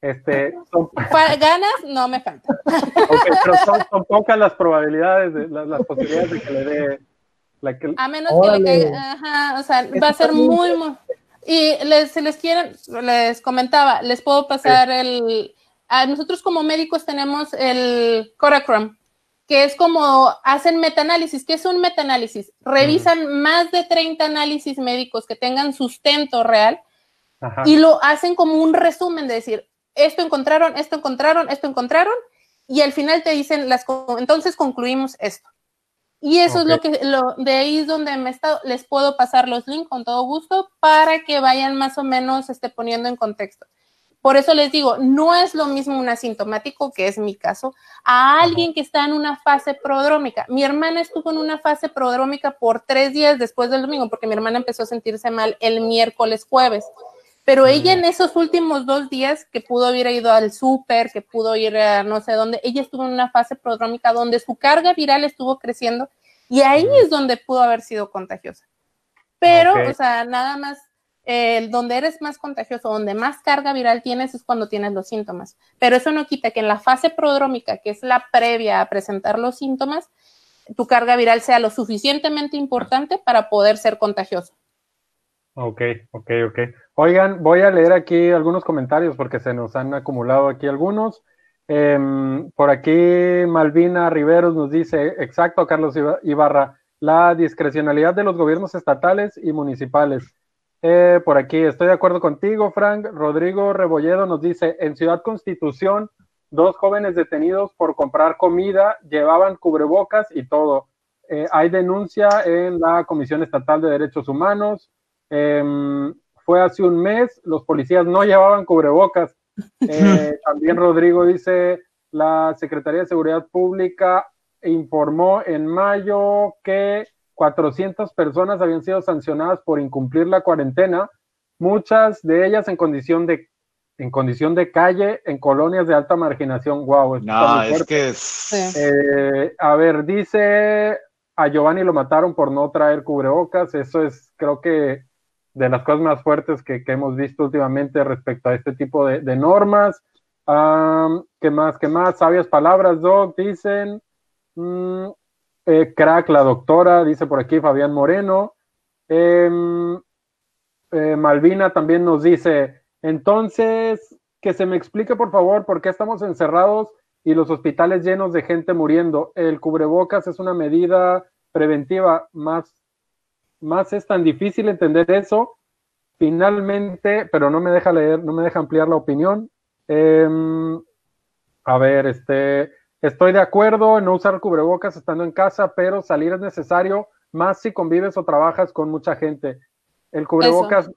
este, ganas no me falta. Okay, pero son, pocas las probabilidades, de, las, posibilidades de que le dé. La que... A menos que le caiga, ajá, o sea, va a ser muy, muy, y les, si les quieren, les comentaba, les puedo pasar el, a nosotros como médicos tenemos el Coracrom, que es como hacen metaanálisis. ¿Qué es un metaanálisis? Revisan más de 30 análisis médicos que tengan sustento real y lo hacen como un resumen de decir, esto encontraron, esto encontraron, esto encontraron, y al final te dicen, las, entonces concluimos esto. Y eso es lo que, lo, de ahí es donde me estado, les puedo pasar los links con todo gusto para que vayan más o menos este, poniendo en contexto. Por eso les digo, no es lo mismo un asintomático, que es mi caso, a alguien que está en una fase prodrómica. Mi hermana estuvo en una fase prodrómica por tres días después del domingo, porque mi hermana empezó a sentirse mal el miércoles, jueves. Pero ella en esos últimos dos días que pudo haber ido al súper, que pudo ir a no sé dónde, ella estuvo en una fase prodrómica donde su carga viral estuvo creciendo y ahí es donde pudo haber sido contagiosa. Pero, o sea, nada más donde eres más contagioso, donde más carga viral tienes es cuando tienes los síntomas. Pero eso no quita que en la fase prodrómica, que es la previa a presentar los síntomas, tu carga viral sea lo suficientemente importante para poder ser contagioso. Ok, ok, ok. Oigan, voy a leer aquí algunos comentarios porque se nos han acumulado aquí algunos. Em, por aquí Malvina Riveros nos dice, exacto, Carlos Ibarra, la discrecionalidad de los gobiernos estatales y municipales. Eh, por aquí estoy de acuerdo contigo, Frank. Rodrigo Rebolledo nos dice, en Ciudad Constitución, dos jóvenes detenidos por comprar comida, llevaban cubrebocas y todo. Eh, hay denuncia en la Comisión Estatal de Derechos Humanos. Em, fue hace un mes, los policías no llevaban cubrebocas. Eh, también Rodrigo dice, la Secretaría de Seguridad Pública informó en mayo que 400 personas habían sido sancionadas por incumplir la cuarentena, muchas de ellas en condición de en condición de calle en colonias de alta marginación. Wow, no, es que eh, a ver, dice a Giovanni lo mataron por no traer cubrebocas. Eso es, creo que, de las cosas más fuertes que, hemos visto últimamente respecto a este tipo de, normas. ¿Qué más? ¿Qué más? Sabias palabras, Doc, dicen. Mm, eh, crack, la doctora, dice por aquí Fabián Moreno. Em, eh, Malvina también nos dice, entonces, que se me explique por favor por qué estamos encerrados y los hospitales llenos de gente muriendo. El cubrebocas es una medida preventiva, más, más es tan difícil entender eso. Finalmente, pero no me deja leer, no me deja ampliar la opinión. Em, a ver, este, Estoy de acuerdo en no usar cubrebocas estando en casa, pero salir es necesario, más si convives o trabajas con mucha gente. El cubrebocas,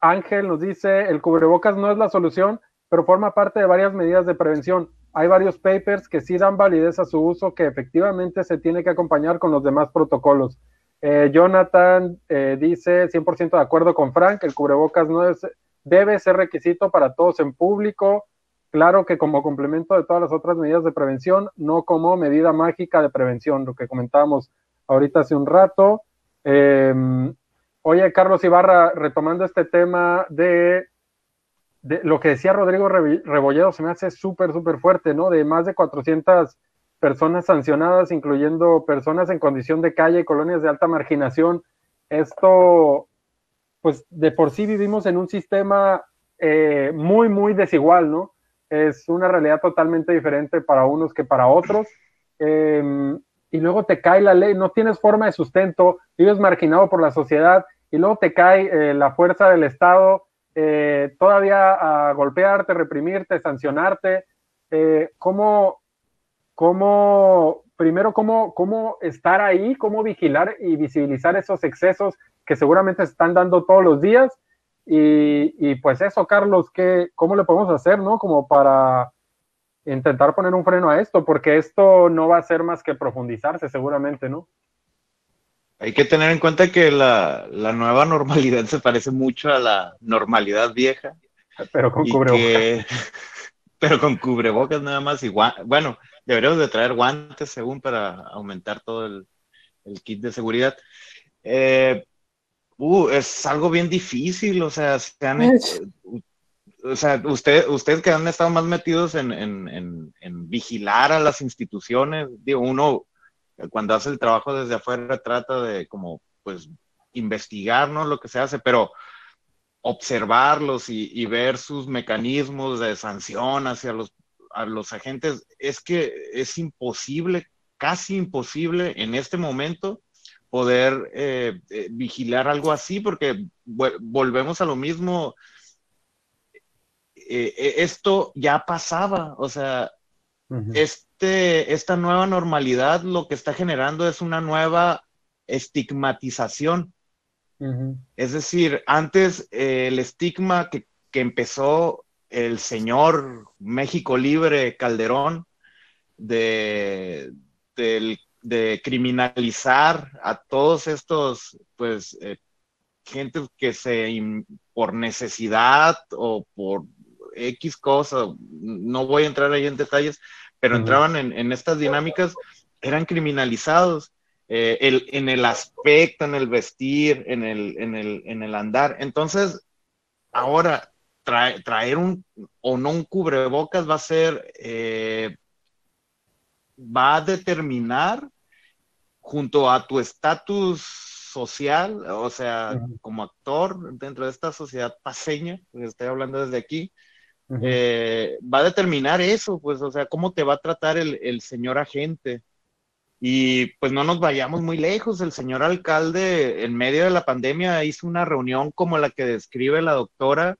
Ángel nos dice, el cubrebocas no es la solución, pero forma parte de varias medidas de prevención. Hay varios papers que sí dan validez a su uso, que efectivamente se tiene que acompañar con los demás protocolos. Eh, Jonathan eh, dice, 100% de acuerdo con Frank, el cubrebocas no es, debe ser requisito para todos en público, Claro que como complemento de todas las otras medidas de prevención, no como medida mágica de prevención, lo que comentábamos ahorita hace un rato. Em, oye, Carlos Ibarra, retomando este tema de, lo que decía Rodrigo Rebolledo, se me hace súper, súper fuerte, ¿no? De más de 400 personas sancionadas, incluyendo personas en condición de calle y colonias de alta marginación. Esto, pues de por sí vivimos en un sistema eh, muy, muy desigual, ¿no? Es una realidad totalmente diferente para unos que para otros. Em, y luego te cae la ley, no tienes forma de sustento, vives marginado por la sociedad y luego te cae eh, la fuerza del Estado eh, todavía a golpearte, reprimirte, sancionarte. eh, cómo, cómo, primero, cómo, cómo estar ahí, cómo vigilar y visibilizar esos excesos que seguramente se están dando todos los días. Y, y pues eso, Carlos, ¿qué, ¿cómo le podemos hacer, no? Como para intentar poner un freno a esto, porque esto no va a ser más que profundizarse seguramente, ¿no? Hay que tener en cuenta que la, la nueva normalidad se parece mucho a la normalidad vieja. Pero con cubrebocas. pero con cubrebocas nada más. Y bueno, deberíamos de traer guantes según para aumentar todo el, el kit de seguridad. Eh, uh, es algo bien difícil, o sea, se han, o sea, usted, ustedes que han estado más metidos en, en, en, vigilar a las instituciones, digo, uno cuando hace el trabajo desde afuera trata de como, pues, investigar, ¿no? Lo que se hace, pero observarlos y, y ver sus mecanismos de sanción hacia los, a los agentes, es que es imposible, casi imposible en este momento poder eh, eh, vigilar algo así, porque volvemos a lo mismo, eh, esto ya pasaba, o sea, este, esta nueva normalidad lo que está generando es una nueva estigmatización. Es decir, antes el estigma que, empezó el señor México Libre Calderón de, de, criminalizar a todos estos, pues, gente que se, por necesidad o por X cosa, no voy a entrar ahí en detalles, pero entraban en, estas dinámicas, eran criminalizados. Eh, el, en el aspecto, en el vestir, en el, en el, en el andar. Entonces, ahora, traer un o no un cubrebocas va a ser, eh, va a determinar junto a tu estatus social, o sea, como actor dentro de esta sociedad paseña, estoy hablando desde aquí, eh, va a determinar eso, pues, o sea, cómo te va a tratar el, señor agente. Y pues no nos vayamos muy lejos, el señor alcalde en medio de la pandemia hizo una reunión como la que describe la doctora.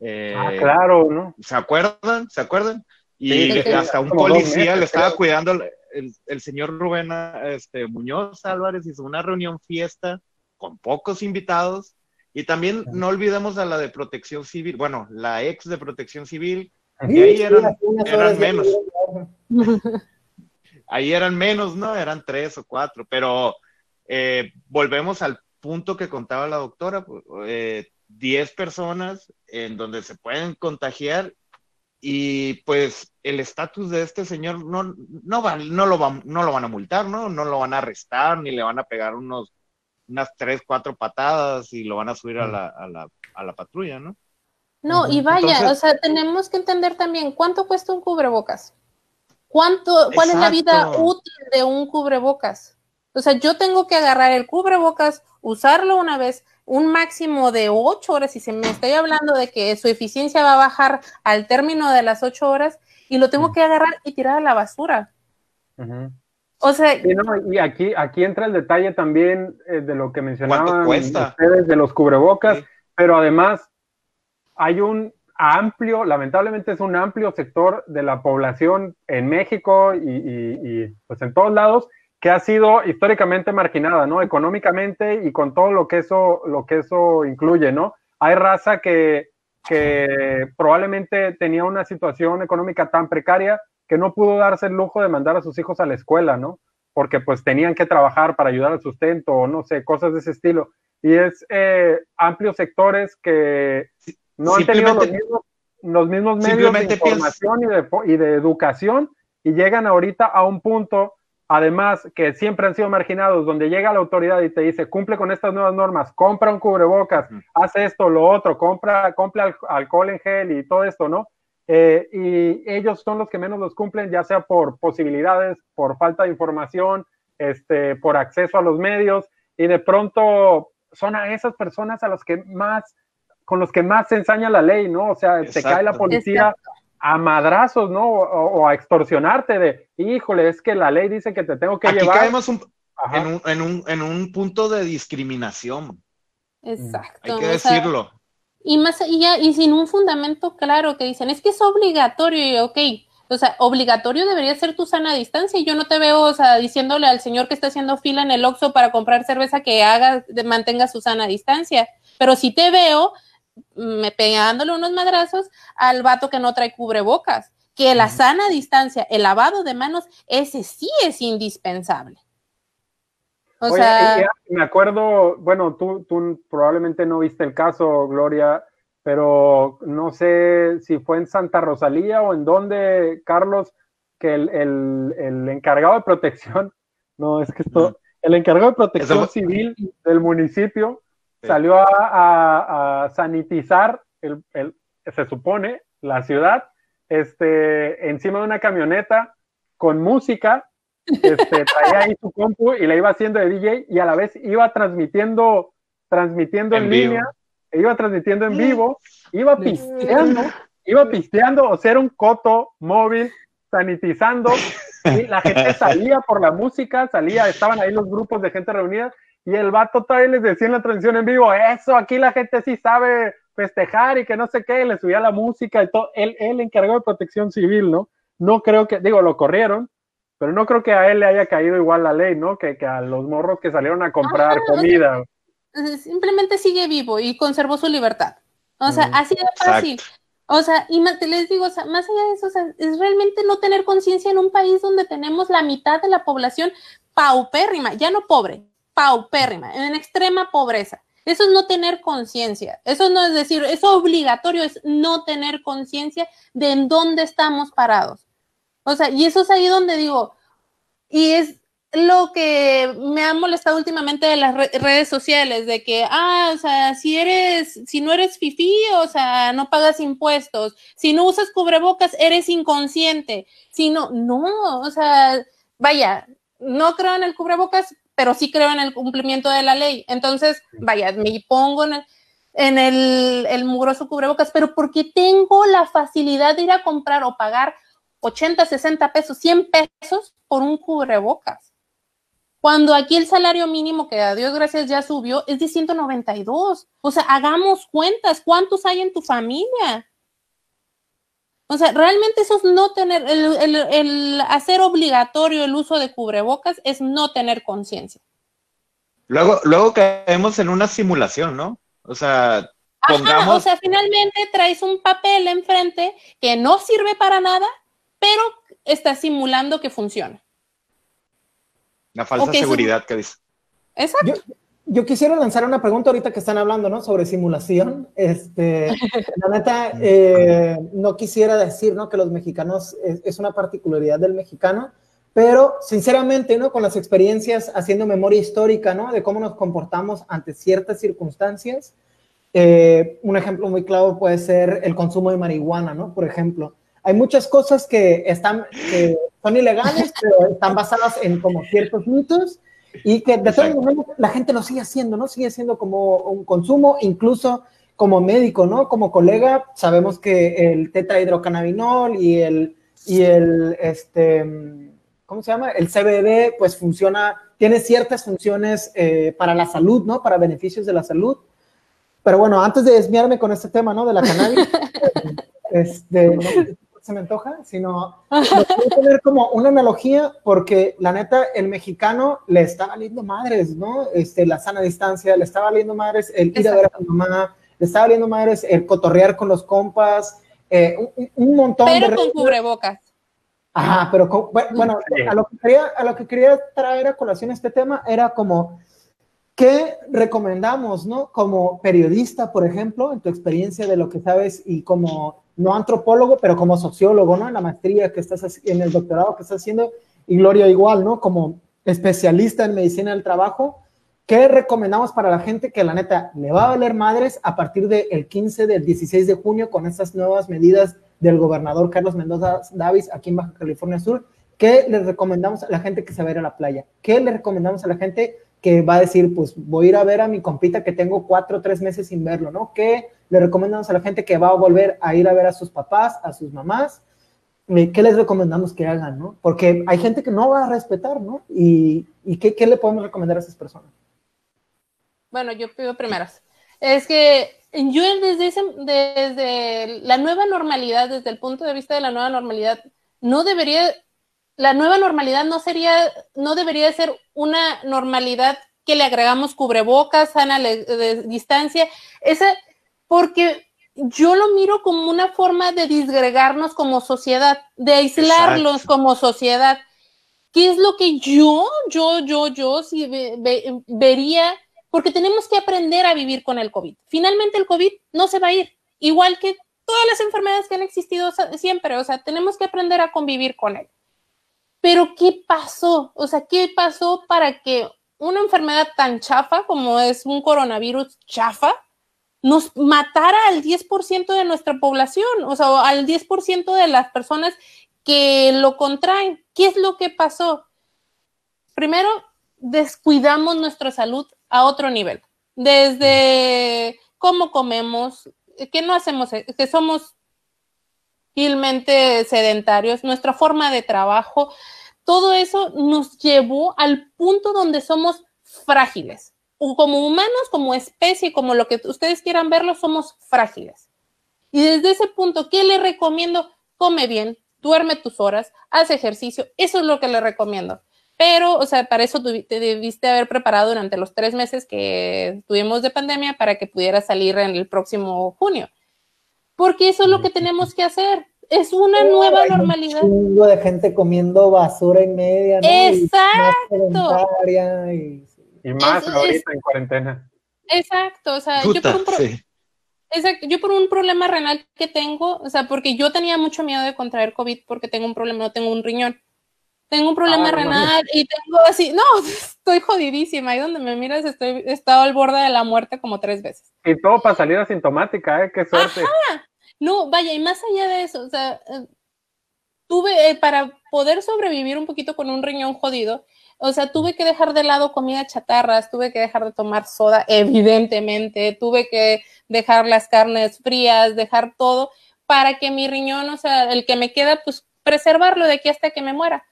Eh, ah, claro, ¿no? ¿Se acuerdan? ¿Se acuerdan? Y hasta un policía le estaba cuidando el, el, señor Rubén este, Muñoz Álvarez hizo una reunión fiesta con pocos invitados. Y también no olvidemos a la de protección civil, bueno, la ex de protección civil, ahí eran, menos. ahí eran menos, ¿no? Eran tres o cuatro, pero eh, volvemos al punto que contaba la doctora, pues, eh, diez personas en donde se pueden contagiar y pues el estatus de este señor no, no, va, no, lo no lo van a multar, ¿no? No lo van a arrestar ni le van a pegar unos unas tres, cuatro patadas y lo van a subir a la, a la, a la patrulla, ¿no? No, y vaya, o sea, tenemos que entender también cuánto cuesta un cubrebocas. ¿Cuánto, ¿Cuál es la vida útil de un cubrebocas? O sea, yo tengo que agarrar el cubrebocas, usarlo una vez, un máximo de ocho horas, y se me estoy hablando de que su eficiencia va a bajar al término de las ocho horas, y lo tengo que agarrar y tirar a la basura. O sea, y aquí, aquí entra el detalle también eh, de lo que mencionaban ustedes de los cubrebocas, pero además hay un amplio, lamentablemente es un amplio sector de la población en México y, pues en todos lados que ha sido históricamente marginada, ¿no? Económicamente y con todo lo que eso, lo que eso incluye, ¿no? Hay raza que, que probablemente tenía una situación económica tan precaria que no pudo darse el lujo de mandar a sus hijos a la escuela, ¿no? Porque pues tenían que trabajar para ayudar al sustento o no sé, cosas de ese estilo. Y es eh, amplios sectores que no han tenido los mismos, medios de información y de, y de educación y llegan ahorita a un punto, además, que siempre han sido marginados, donde llega la autoridad y te dice, cumple con estas nuevas normas, compra un cubrebocas, hace esto, lo otro, compra, compra alcohol en gel y todo esto, ¿no? Eh, y ellos son los que menos los cumplen, ya sea por posibilidades, por falta de información, este, por acceso a los medios, y de pronto son a esas personas a los que más, con los que más se ensaña la ley, ¿no? O sea, te cae la policía a madrazos, ¿no? O, a extorsionarte de, híjole, es que la ley dice que te tengo que Aquí llevar. caemos en, un, en, un, en un punto de discriminación. Exacto. Hay que decirlo y más y, y sin un fundamento claro que dicen, es que es obligatorio y ok, O sea, obligatorio debería ser tu sana distancia. Y yo no te veo, o sea, diciéndole al señor que está haciendo fila en el Oxxo para comprar cerveza que haga, mantenga su sana distancia. Pero sí te veo me pegándole unos madrazos al vato que no trae cubrebocas. Que la sana distancia, el lavado de manos, ese sí es indispensable. O sea, me acuerdo, bueno, tú, tú probablemente no viste el caso, Gloria, pero no sé si fue en Santa Rosalía o en dónde, Carlos, que el, el, encargado de protección, no, es que esto, el encargado de protección civil del municipio salió a, sanitizar, el, se supone, la ciudad, este, encima de una camioneta con música, este, traía ahí su compu y la iba haciendo de DJ y a la vez iba transmitiendo, transmitiendo en, línea, e iba transmitiendo en vivo, iba pisteando, iba pisteando, o sea, era un coto móvil sanitizando, y la gente salía por la música, salía, estaban ahí los grupos de gente reunida, y el vato todavía les decía en la transmisión en vivo, eso, aquí la gente sí sabe festejar y que no sé qué, le subía la música y todo, él, él encargó de protección civil, ¿no? No creo que, digo, lo corrieron, pero no creo que a él le haya caído igual la ley, ¿no? Que, que a los morros que salieron a comprar comida. simplemente sigue vivo y conservó su libertad. O sea, así de fácil. O sea, y más, les digo, más allá de eso, es realmente no tener conciencia en un país donde tenemos la mitad de la población paupérrima, ya no pobre, paupérrima, en extrema pobreza. Eso es no tener conciencia. Eso no es decir, eso obligatorio, es no tener conciencia de en dónde estamos parados. O sea, y eso es ahí donde digo, y es lo que me ha molestado últimamente de las redes sociales, de que, ah, o sea, si eres, si no eres fifí, o sea, no pagas impuestos, si no usas cubrebocas, eres inconsciente, si no, no, o sea, vaya, no creo en el cubrebocas, pero sí creo en el cumplimiento de la ley. Entonces, vaya, me pongo en el, en el, el mugroso cubrebocas, pero porque tengo la facilidad de ir a comprar o pagar 80, 60 pesos, 100 pesos por un cubrebocas. Cuando aquí el salario mínimo, que a Dios gracias ya subió, es de 192. O sea, hagamos cuentas, ¿cuántos hay en tu familia? O sea, realmente eso es no tener, el, hacer obligatorio el uso de cubrebocas es no tener conciencia. Luego, luego caemos en una simulación, ¿no? O sea, pongamos... o sea, finalmente traes un papel enfrente que no sirve para nada, pero está simulando que funciona. La falsa seguridad que dice. Exacto yo quisiera lanzar una pregunta ahorita que están hablando, ¿no? Sobre simulación. Este, la neta, eh, no quisiera decir, ¿no? Que los mexicanos es, una particularidad del mexicano, pero sinceramente, ¿no? Con las experiencias haciendo memoria histórica, ¿no? De cómo nos comportamos ante ciertas circunstancias. Eh, un ejemplo muy claro puede ser el consumo de marihuana, ¿no? Por ejemplo, hay muchas cosas que están, que son ilegales, pero están basadas en como ciertos mitos y que de todas maneras la gente lo sigue haciendo, ¿no? Sigue siendo como un consumo, incluso como médico, ¿no? Como colega, sabemos que el tetrahidrocannabinol y el, y el, este, ¿cómo se llama? El CBD, pues funciona, tiene ciertas funciones eh, para la salud, ¿no? Para beneficios de la salud. Pero bueno, antes de desviarme con este tema, ¿no? De la cannabis, este, se me antoja, sino voy a poner como una analogía porque la neta, el mexicano le está valiendo madres, ¿no? Este, la sana distancia, le está valiendo madres el ir a ver a su mamá, le está valiendo madres el cotorrear con los compas, eh, un, montón de... Pero con cubrebocas. Ajá, pero bueno, a lo, que quería, a lo que quería traer a colación este tema era como, ¿qué recomendamos, no? Como periodista, por ejemplo, en tu experiencia de lo que sabes y como no antropólogo, pero como sociólogo, ¿no? En la maestría que estás en el doctorado que estás haciendo, y Gloria igual, ¿no? Como especialista en medicina del trabajo, ¿qué recomendamos para la gente que la neta le va a valer madres a partir del 15 del 16 de junio con estas nuevas medidas del gobernador Carlos Mendoza Davis aquí en Baja California Sur? ¿Qué le recomendamos a la gente que se va a ir a la playa? ¿Qué le recomendamos a la gente que va a decir, pues voy a ir a ver a mi compita que tengo cuatro o tres meses sin verlo, ¿no? ¿Qué le recomendamos a la gente que va a volver a ir a ver a sus papás, a sus mamás? ¿Qué les recomendamos que hagan, no? Porque hay gente que no va a respetar, ¿no? ¿Y, y qué, qué, le podemos recomendar a esas personas? Bueno, yo pido primeras. Es que yo desde, desde la nueva normalidad, desde el punto de vista de la nueva normalidad, no debería, la nueva normalidad no sería, no debería ser una normalidad que le agregamos cubrebocas, sana de distancia, esa, porque yo lo miro como una forma de disgregarnos como sociedad, de aislarlos como sociedad. ¿Qué es lo que yo, yo, yo, yo, si vería? Porque tenemos que aprender a vivir con el COVID. Finalmente el COVID no se va a ir, igual que todas las enfermedades que han existido siempre, o sea, tenemos que aprender a convivir con él. Pero ¿qué pasó? O sea, ¿qué pasó para que una enfermedad tan chafa como es un coronavirus chafa nos matara al 10% de nuestra población, o sea, al 10% de las personas que lo contraen? ¿Qué es lo que pasó? Primero, descuidamos nuestra salud a otro nivel, desde cómo comemos, que no hacemos, que somos vilmente sedentarios, nuestra forma de trabajo, todo eso nos llevó al punto donde somos frágiles. Como humanos, como especie, como lo que ustedes quieran verlo, somos frágiles. Y desde ese punto, ¿qué le recomiendo? Come bien, duerme tus horas, haz ejercicio, eso es lo que le recomiendo. Pero, o sea, para eso te debiste haber preparado durante los tres meses que tuvimos de pandemia para que pudiera salir en el próximo junio. Porque eso es lo que tenemos que hacer. Es una nueva normalidad. Un chingo de gente comiendo basura en media. Exacto. Y más, ahorita en cuarentena. Exacto. O sea, yo por, un Exacto. yo por un problema renal que tengo, o sea, porque yo tenía mucho miedo de contraer COVID porque tengo un problema, no tengo un riñón. Tengo un problema ah, renal y tengo así, no, estoy jodidísima. Ahí donde me miras, estoy, he estado al borde de la muerte como tres veces. Y todo para salir asintomática, ¿eh? Qué suerte. Ajá. No, vaya, y más allá de eso, o sea, eh, tuve, eh, para poder sobrevivir un poquito con un riñón jodido, o sea, tuve que dejar de lado comida chatarras, tuve que dejar de tomar soda, evidentemente, tuve que dejar las carnes frías, dejar todo, para que mi riñón, o sea, el que me queda, pues preservarlo de aquí hasta que me muera,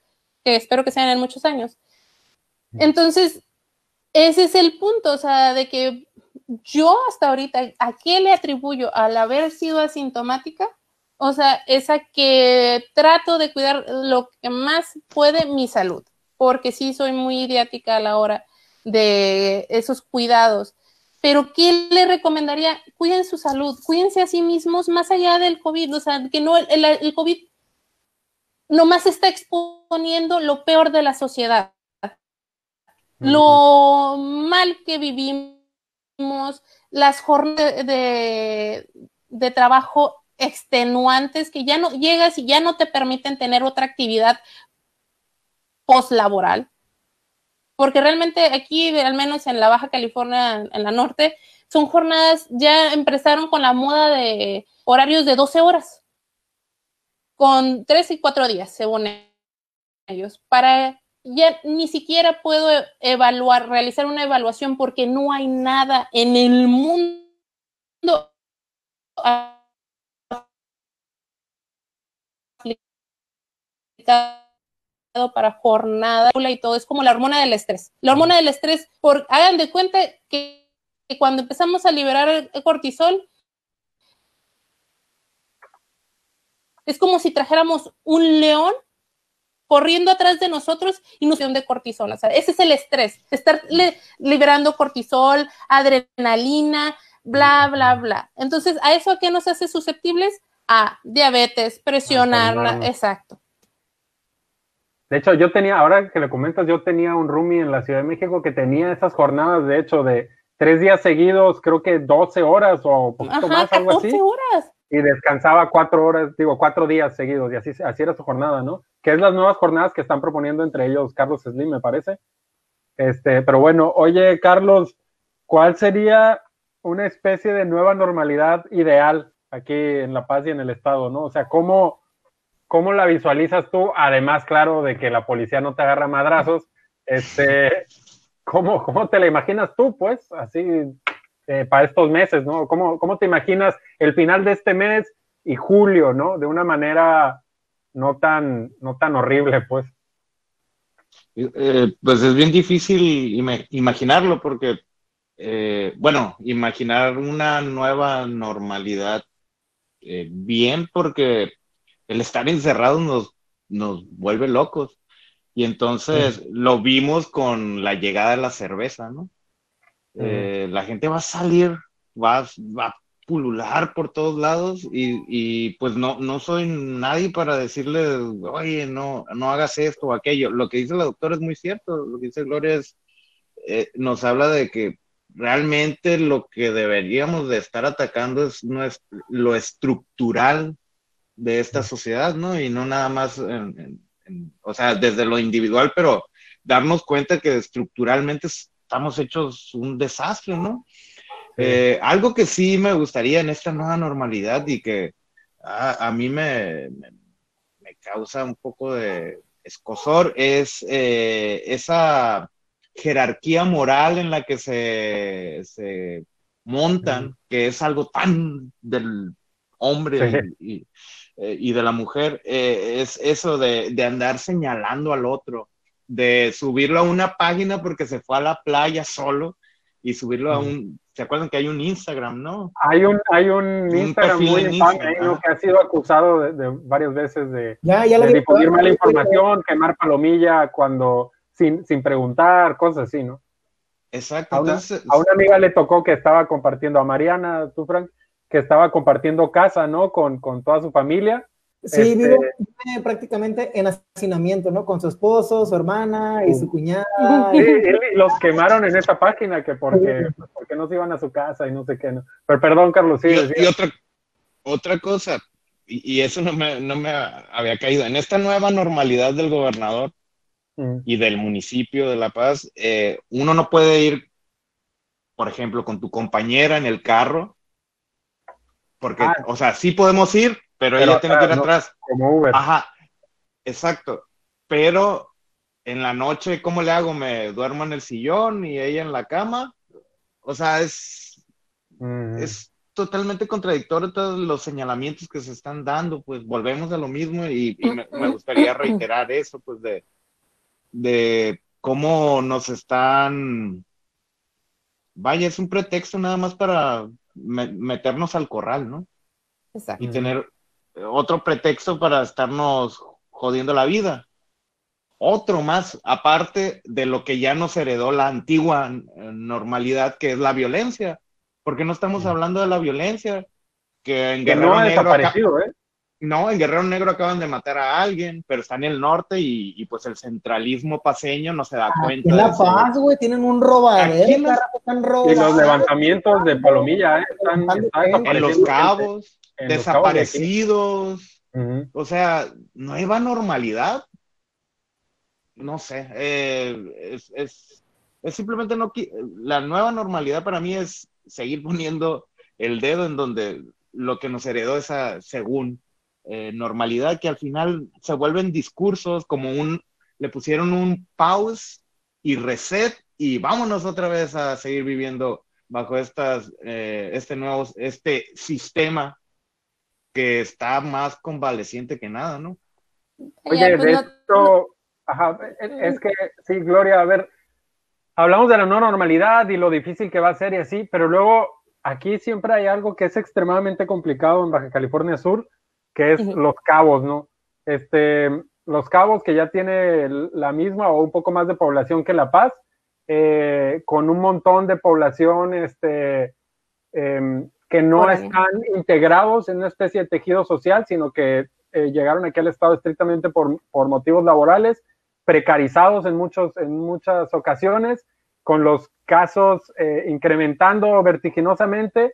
que espero que sean en muchos años. Entonces, ese es el punto, o sea, de que yo hasta ahorita, ¿a qué le atribuyo al haber sido asintomática? O sea, es a que trato de cuidar lo que más puede mi salud, porque sí soy muy idiática a la hora de esos cuidados. Pero ¿qué le recomendaría? Cuiden su salud, cuídense a sí mismos más allá del COVID, o sea, que no, el, el COVID nomás está exponiendo lo peor de la sociedad, lo mal que vivimos las jornadas de, trabajo extenuantes que ya no llegas y ya no te permiten tener otra actividad post-laboral. Porque realmente aquí, al menos en la Baja California, en la norte, son jornadas, ya empezaron con la moda de horarios de 12 horas, con 3 y 4 días, según ellos, para ya ni siquiera puedo evaluar, realizar una evaluación porque no hay nada en el mundo para jornada y todo, es como la hormona del estrés. La hormona del estrés, por, hagan de cuenta que, que cuando empezamos a liberar el cortisol, es como si trajéramos un león corriendo atrás de nosotros y nos de cortisol. O sea, ese es el estrés, estar liberando cortisol, adrenalina, bla, bla, bla. Entonces, ¿a eso a qué nos hace susceptibles? A diabetes, presionarla, exacto. De hecho, yo tenía, ahora que le comentas, yo tenía un roomie en la Ciudad de México que tenía esas jornadas, de hecho, de tres días seguidos, creo que 12 horas o poquito más, algo así. horas y descansaba cuatro horas, digo, cuatro días seguidos, y así, así era su jornada, ¿no? Que es las nuevas jornadas que están proponiendo entre ellos Carlos Slim, me parece. Este, pero bueno, oye, Carlos, ¿cuál sería una especie de nueva normalidad ideal aquí en La Paz y en el Estado, ¿no? O sea, ¿cómo, cómo la visualizas tú? Además, claro, de que la policía no te agarra madrazos, este, ¿cómo, cómo te la imaginas tú, pues? Así, eh, para estos meses, ¿no? ¿Cómo, ¿Cómo te imaginas el final de este mes y julio, ¿no? De una manera no tan, no tan horrible, pues. Eh, pues es bien difícil imaginarlo porque, eh, bueno, imaginar una nueva normalidad bien porque el estar encerrado nos, nos vuelve locos. Y entonces lo vimos con la llegada de la cerveza, ¿no? Eh, la gente va a salir, va, va a pulular por todos lados y, y, pues no, no soy nadie para decirle, oye, no, no hagas esto o aquello. Lo que dice la doctora es muy cierto, lo que dice Gloria es, eh, nos habla de que realmente lo que deberíamos de estar atacando es, no es lo estructural de esta sociedad, ¿no? Y no nada más, o sea, desde lo individual, pero darnos cuenta que estructuralmente estamos hechos un desastre, ¿no? Eh, algo que sí me gustaría en esta nueva normalidad y que a, mí me, me, causa un poco de escosor es eh, esa jerarquía moral en la que se, se montan, que es algo tan del hombre y, y, de la mujer, eh, es eso de, de, andar señalando al otro, de subirlo a una página porque se fue a la playa solo y subirlo a un, ¿se acuerdan que hay un Instagram, no? Hay un, hay un, Instagram muy Instagram, que ha sido acusado de, varias veces de, ya, ya de difundir mala información, quemar palomilla cuando sin, sin preguntar, cosas así, ¿no? Exacto. A una, a una, amiga le tocó que estaba compartiendo, a Mariana, tú, Frank, que estaba compartiendo casa, ¿no? Con, con toda su familia. Sí, este... vive, prácticamente en hacinamiento, ¿no? Con su esposo, su hermana y su cuñada. Sí, y los quemaron en esa página que porque, porque no se iban a su casa y no sé qué, ¿no? Pero perdón, Carlos, sí. Y, y otra, otra cosa, y, y eso no me, no me había caído, en esta nueva normalidad del gobernador, Mm. y del municipio de La Paz, eh, uno no puede ir, por ejemplo, con tu compañera en el carro, porque, ah. o sea, sí podemos ir, pero, ella tiene que ir atrás. Como Uber. Ajá, exacto. Pero en la noche, ¿cómo le hago? ¿Me duermo en el sillón y ella en la cama? O sea, es, mm. es totalmente contradictorio todos los señalamientos que se están dando, pues volvemos a lo mismo y, me, gustaría reiterar eso, pues de, de cómo nos están, vaya, es un pretexto nada más para meternos al corral, ¿no? Exacto. Y tener otro pretexto para estarnos jodiendo la vida. Otro más, aparte de lo que ya nos heredó la antigua normalidad, que es la violencia. Porque no estamos hablando de la violencia que en Guerrero no ha desaparecido, ¿eh? No, en Guerrero Negro acaban de matar a alguien, pero está en el norte y, pues el centralismo paseño no se da cuenta. En La Paz, güey, tienen un robadero. Y los levantamientos de Palomilla, ¿eh? Están, en los cabos, desaparecidos. O sea, nueva normalidad. No sé, eh, es, es, es simplemente no. La nueva normalidad para mí es seguir poniendo el dedo en donde lo que nos heredó esa, según eh, normalidad que al final se vuelven discursos como un, le pusieron un pause y reset y vámonos otra vez a seguir viviendo bajo estas, eh, este nuevo, este sistema que está más convaleciente que nada, ¿no? Oye, pues de esto, ajá, es que, sí, Gloria, a ver, hablamos de la nueva normalidad y lo difícil que va a ser y así, pero luego aquí siempre hay algo que es extremadamente complicado en Baja California Sur, que es Los Cabos, ¿no? Este, Los Cabos, que ya tiene la misma o un poco más de población que La Paz, eh, con un montón de población este, em, que no están integrados en una especie de tejido social, sino que eh, llegaron aquí al Estado estrictamente por, por, motivos laborales, precarizados en, muchos, en muchas ocasiones, con los casos eh, incrementando vertiginosamente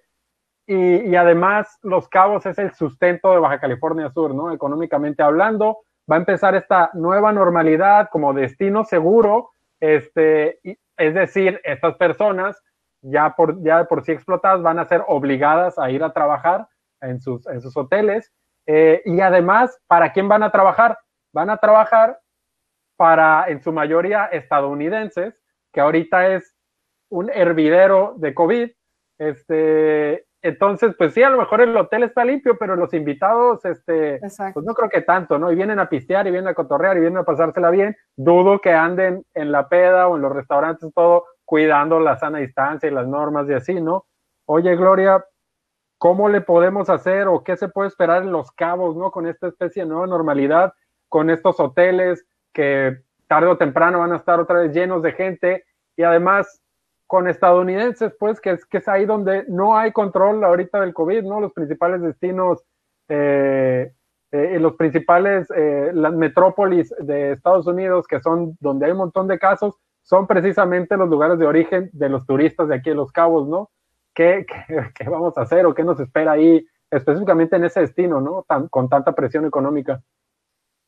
y, además Los Cabos es el sustento de Baja California Sur, ¿no? Económicamente hablando, va a empezar esta nueva normalidad como destino seguro, este, es decir, estas personas ya por, ya por sí explotadas van a ser obligadas a ir a trabajar en sus, en sus hoteles. Eh, y además, ¿para quién van a trabajar? Van a trabajar para, en su mayoría, estadounidenses, que ahorita es un hervidero de COVID, este, entonces, pues sí, a lo mejor el hotel está limpio, pero los invitados, este, pues no creo que tanto, ¿no? Y vienen a pistear y vienen a cotorrear y vienen a pasársela bien. Dudo que anden en la peda o en los restaurantes todo cuidando la sana distancia y las normas y así, ¿no? Oye, Gloria, ¿cómo le podemos hacer o qué se puede esperar en los cabos, ¿no? Con esta especie de nueva normalidad. con estos hoteles que tarde o temprano van a estar otra vez llenos de gente y además con estadounidenses, pues, que es, que es ahí donde no hay control ahorita del COVID, ¿no? Los principales destinos, eh, eh, los principales, eh, las metrópolis de Estados Unidos, que son donde hay un montón de casos, son precisamente los lugares de origen de los turistas de aquí de Los Cabos, ¿no? ¿Qué, qué, vamos a hacer o qué nos espera ahí, específicamente en ese destino, ¿no? Tan, con tanta presión económica.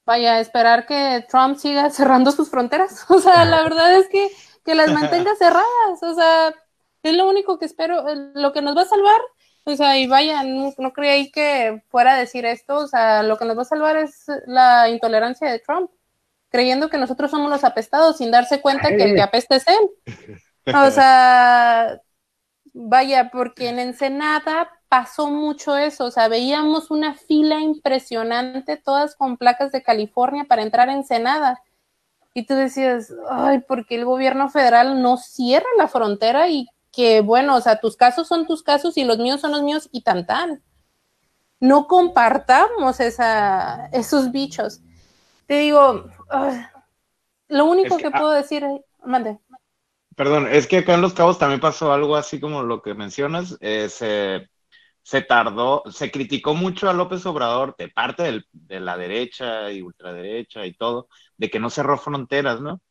Vaya, esperar que Trump siga cerrando sus fronteras. O sea, la verdad es que que las mantenga cerradas, o sea, es lo único que espero, lo que nos va a salvar, o sea, y vaya, no, creí que fuera a decir esto, o sea, lo que nos va a salvar es la intolerancia de Trump, creyendo que nosotros somos los apestados sin darse cuenta que el que apesta es él. O sea, vaya, porque en Ensenada pasó mucho eso, o sea, veíamos una fila impresionante, todas con placas de California para entrar a Ensenada y tú decías, ay, porque el gobierno federal no cierra la frontera y que, bueno, o sea, tus casos son tus casos y los míos son los míos y tan tan. No compartamos esa, esos bichos. Te digo, lo único que, puedo decir, mande. Perdón, es que acá en Los Cabos también pasó algo así como lo que mencionas. Eh, se, se, tardó, se criticó mucho a López Obrador de parte de la derecha y ultraderecha y todo, de que no cerró fronteras, ¿no?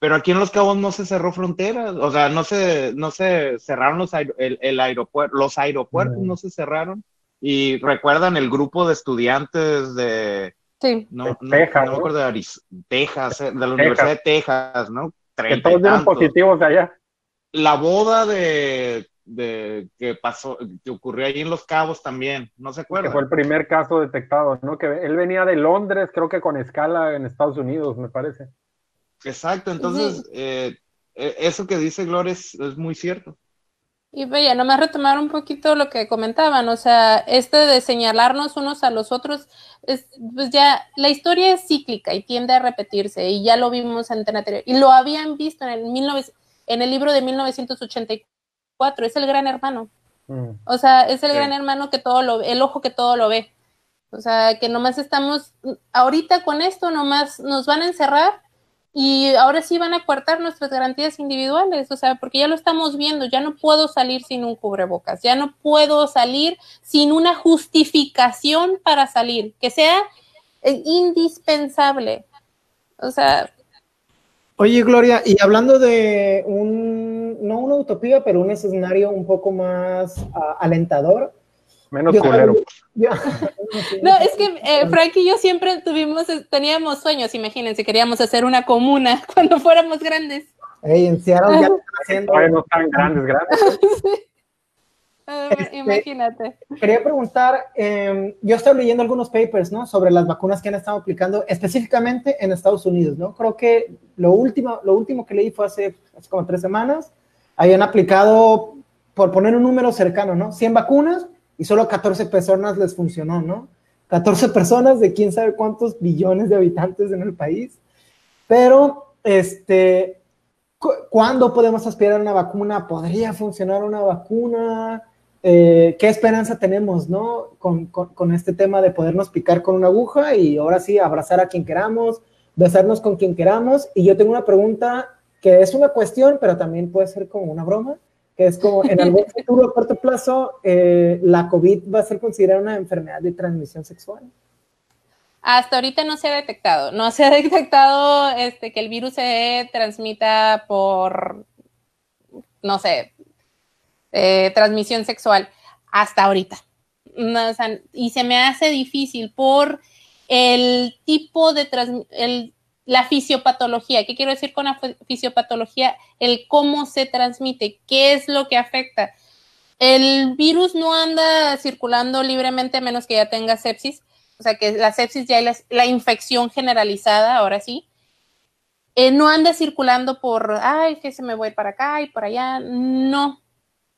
Pero aquí en Los Cabos no se cerró fronteras, o sea, no se, no se cerraron los el, aeropuerto, los aeropuertos no. se cerraron. Y recuerdan el grupo de estudiantes de, sí. no, Texas, no, me acuerdo de Texas, eh, de la Universidad de Texas, ¿no? Que todos dieron positivos de allá. La boda de de que pasó, que ocurrió ahí en Los Cabos también, ¿no se acuerda? Que fue el primer caso detectado, ¿no? Que él venía de Londres, creo que con escala en Estados Unidos, me parece. Exacto, entonces eh, e, eso que dice Gloria es, muy cierto. Y vaya, nomás retomar un poquito lo que comentaban, o sea, este de señalarnos unos a los otros, es, pues ya la historia es cíclica y tiende a repetirse, y ya lo vimos en el anterior, y lo habían visto en el, en el libro de 1984 es el gran hermano. Mm. O sea, es el gran hermano que todo lo ve, el ojo que todo lo ve. O sea, que nomás estamos, ahorita con esto nomás nos van a encerrar y ahora sí van a cortar nuestras garantías individuales, o sea, porque ya lo estamos viendo, ya no puedo salir sin un cubrebocas, ya no puedo salir sin una justificación para salir, que sea eh, indispensable. O sea, Oye, Gloria, y hablando de un, no una utopía, pero un escenario un poco más uh, alentador. Menos culero. no, es que eh, Frank y yo siempre tuvimos, teníamos sueños, imagínense, queríamos hacer una comuna cuando fuéramos grandes. Ey, en Seattle ya están haciendo. no tan grandes, grandes. Este, imagínate. Quería preguntar, em, yo estoy leyendo algunos papers, ¿no? Sobre las vacunas que han estado aplicando específicamente en Estados Unidos, ¿no? Creo que lo último, lo último que leí fue hace, hace como tres semanas. Habían aplicado, por poner un número cercano, ¿no? 100 vacunas y solo 14 personas les funcionó, ¿no? 14 personas de quién sabe cuántos billones de habitantes en el país. Pero, este, ¿cuándo podemos aspirar a una vacuna? ¿Podría funcionar una vacuna? Eh, ¿qué esperanza tenemos, no? Con, con, este tema de podernos picar con una aguja y ahora sí abrazar a quien queramos, besarnos con quien queramos. Y yo tengo una pregunta que es una cuestión, pero también puede ser como una broma, que es como en algún futuro a corto plazo, eh, ¿la COVID va a ser considerada una enfermedad de transmisión sexual? Hasta ahorita no se ha detectado, no se ha detectado este, que el virus se transmita por, no sé, eh, transmisión sexual hasta ahorita. y se me hace difícil por el tipo de el, la fisiopatología. ¿Qué quiero decir con la fisiopatología? El cómo se transmite, qué es lo que afecta. El virus no anda circulando libremente a menos que ya tenga sepsis, o sea que la sepsis ya es la, infección generalizada, ahora sí. Eh, no anda circulando por, ay, que se me voy para acá y por allá. No,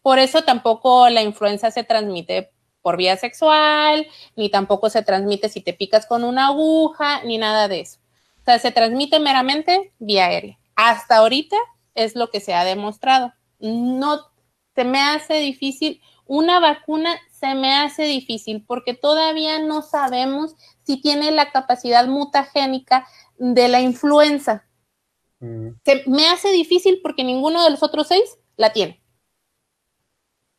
por eso tampoco la influenza se transmite por vía sexual, ni tampoco se transmite si te picas con una aguja, ni nada de eso. O sea, se transmite meramente vía aérea. Hasta ahorita es lo que se ha demostrado. No se me hace difícil una vacuna se me hace difícil porque todavía no sabemos si tiene la capacidad mutagénica de la influenza. Mm. Se me hace difícil porque ninguno de los otros seis la tiene.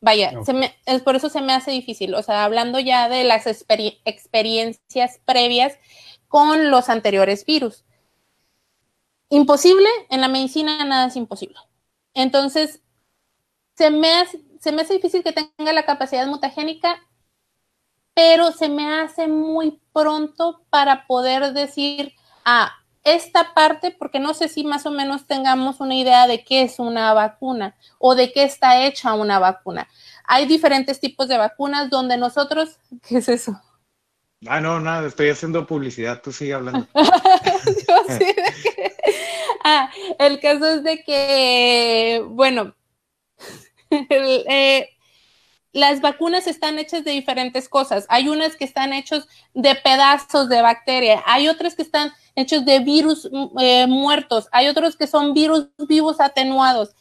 Vaya, es por eso se me hace difícil. O sea, hablando ya de las experiencias previas con los anteriores virus. Imposible, en la medicina nada es imposible. Entonces, se me hace, se me hace difícil que tenga la capacidad mutagénica, pero se me hace muy pronto para poder decir, ah, esta parte, porque no sé si más o menos tengamos una idea de qué es una vacuna o de qué está hecha una vacuna. Hay diferentes tipos de vacunas donde nosotros, ¿qué es eso? Ah, no, nada, estoy haciendo publicidad, tú sigue hablando. ah, el caso es de que, bueno, eh, las vacunas están hechas de diferentes cosas. Hay unas que están hechas de pedazos de bacteria, hay otras que están hechos de virus eh, muertos, hay otros que son virus vivos atenuados.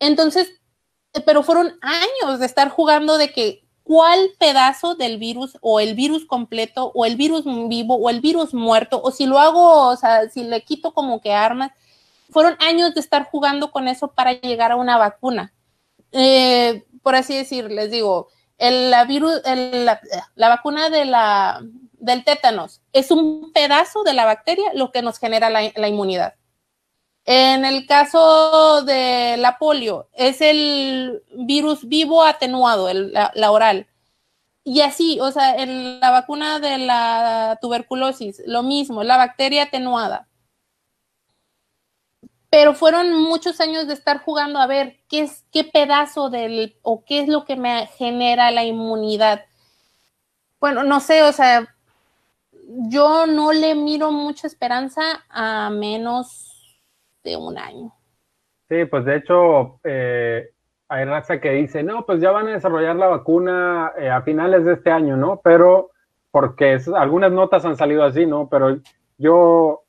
Entonces, pero fueron años de estar jugando de que cuál pedazo del virus o el virus completo o el virus vivo o el virus muerto o si lo hago, o sea, si le quito como que armas, fueron años de estar jugando con eso para llegar a una vacuna. Eh, por así decir, les digo, el, la, virus, la, vacuna de la, del tétanos es un pedazo de la bacteria lo que nos genera la, inmunidad. En el caso de la polio, es el virus vivo atenuado, la, oral. Y así, o sea, en la vacuna de la tuberculosis, lo mismo, la bacteria atenuada pero fueron muchos años de estar jugando a ver qué es qué pedazo del o qué es lo que me genera la inmunidad. Bueno, no sé, o sea, yo no le miro mucha esperanza a menos de un año. Sí, pues de hecho, eh, hay raza que dice, no, pues ya van a desarrollar la vacuna eh, a finales de este año, ¿no? Pero, porque algunas notas han salido así, ¿no? Pero yo